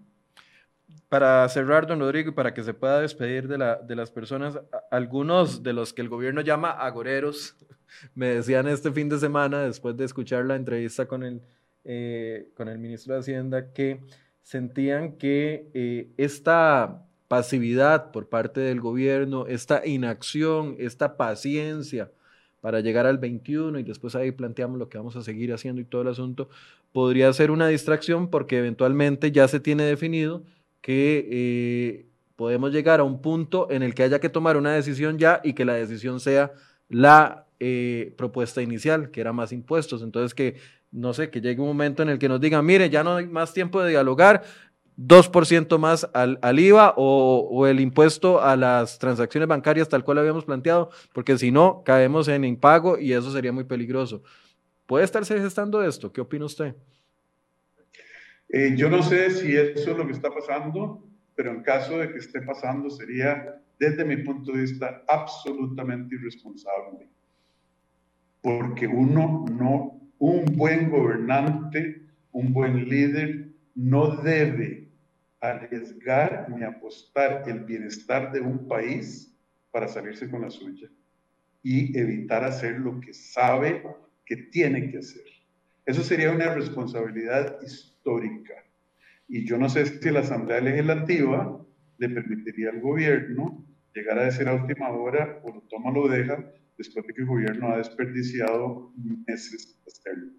Para cerrar, don Rodrigo, y para que se pueda despedir de, la, de las personas, algunos de los que el gobierno llama agoreros, me decían este fin de semana, después de escuchar la entrevista con el, eh, con el ministro de Hacienda, que sentían que eh, esta pasividad por parte del gobierno, esta inacción, esta paciencia para llegar al 21 y después ahí planteamos lo que vamos a seguir haciendo y todo el asunto, podría ser una distracción porque eventualmente ya se tiene definido que eh, podemos llegar a un punto en el que haya que tomar una decisión ya y que la decisión sea la eh, propuesta inicial, que era más impuestos. Entonces, que no sé, que llegue un momento en el que nos digan, mire, ya no hay más tiempo de dialogar, 2% más al, IVA o, o, el impuesto a las transacciones bancarias tal cual habíamos planteado, porque si no, caemos en impago y eso sería muy peligroso. ¿Puede estarse gestando esto? ¿Qué opina usted? Eh, yo no sé si eso es lo que está pasando, pero en caso de que esté pasando sería, desde mi punto de vista, absolutamente irresponsable porque uno no, un buen gobernante, un buen líder, no debe arriesgar ni apostar el bienestar de un país para salirse con la suya y evitar hacer lo que sabe que tiene que hacer. Eso sería una responsabilidad histórica. Y yo no sé si la Asamblea Legislativa le permitiría al gobierno llegar a decir a última hora, o lo toma o lo deja, después de que el gobierno ha desperdiciado meses hacerlo.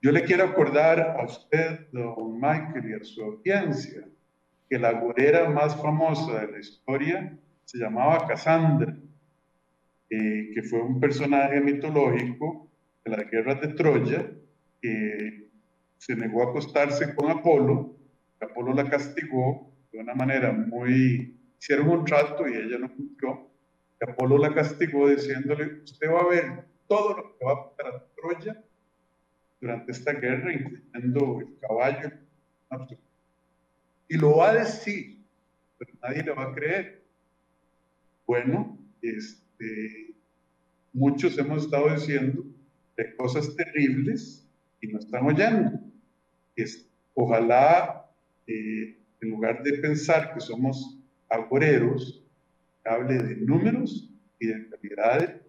Yo le quiero acordar a usted, don Michael, y a su audiencia, que la gorera más famosa de la historia se llamaba Cassandra, eh, que fue un personaje mitológico de la guerra de Troya, que se negó a acostarse con Apolo, Apolo la castigó de una manera muy... Hicieron un trato y ella no cumplió, Apolo la castigó diciéndole, usted va a ver todo lo que va a pasar a Troya durante esta guerra, incluyendo el caballo. Y lo va a decir, pero nadie le va a creer. Bueno, este, muchos hemos estado diciendo de cosas terribles y no están oyendo. Es, ojalá, eh, en lugar de pensar que somos agoreros, hable de números y de calidades,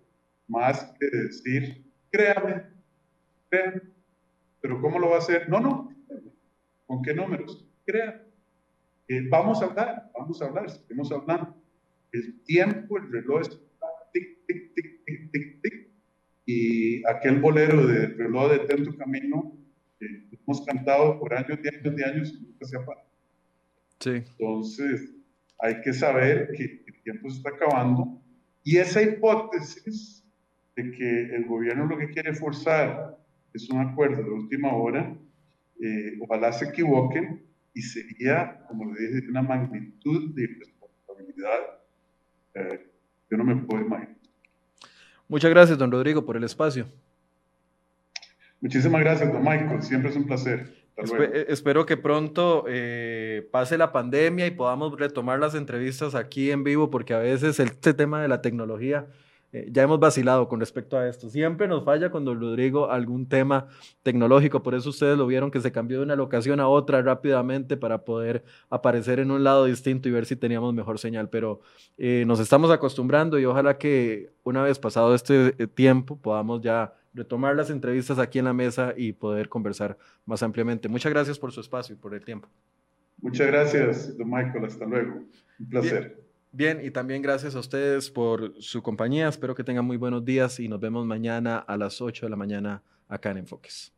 más que decir, créame, créame. Pero ¿cómo lo va a hacer? No, no. ¿Con qué números? Créame. Eh, vamos a hablar, vamos a hablar, seguimos hablando. El tiempo, el reloj tic, tic, tic, tic, tic, tic. Y aquel bolero del reloj de Tento Camino, que hemos cantado por años y años y años y nunca se apaga. Sí. Entonces, hay que saber que el tiempo se está acabando y esa hipótesis de que el gobierno lo que quiere forzar es un acuerdo de última hora, eh, ojalá se equivoquen y sería, como le dije, una magnitud de responsabilidad eh, yo no me puedo imaginar. Muchas gracias, don Rodrigo, por el espacio. Muchísimas gracias, don Michael. Siempre es un placer. Eh, espero que pronto eh, pase la pandemia y podamos retomar las entrevistas aquí en vivo, porque a veces este tema de la tecnología eh, ya hemos vacilado con respecto a esto. Siempre nos falla cuando Rodrigo algún tema tecnológico, por eso ustedes lo vieron que se cambió de una locación a otra rápidamente para poder aparecer en un lado distinto y ver si teníamos mejor señal, pero eh, nos estamos acostumbrando y ojalá que una vez pasado este eh, tiempo podamos ya retomar las entrevistas aquí en la mesa y poder conversar más ampliamente. Muchas gracias por su espacio y por el tiempo. Muchas gracias, don Michael. Hasta luego. Un placer. Bien. y también gracias a ustedes por su compañía. Espero que tengan muy buenos días y nos vemos mañana a las 8 de la mañana acá en Enfoques.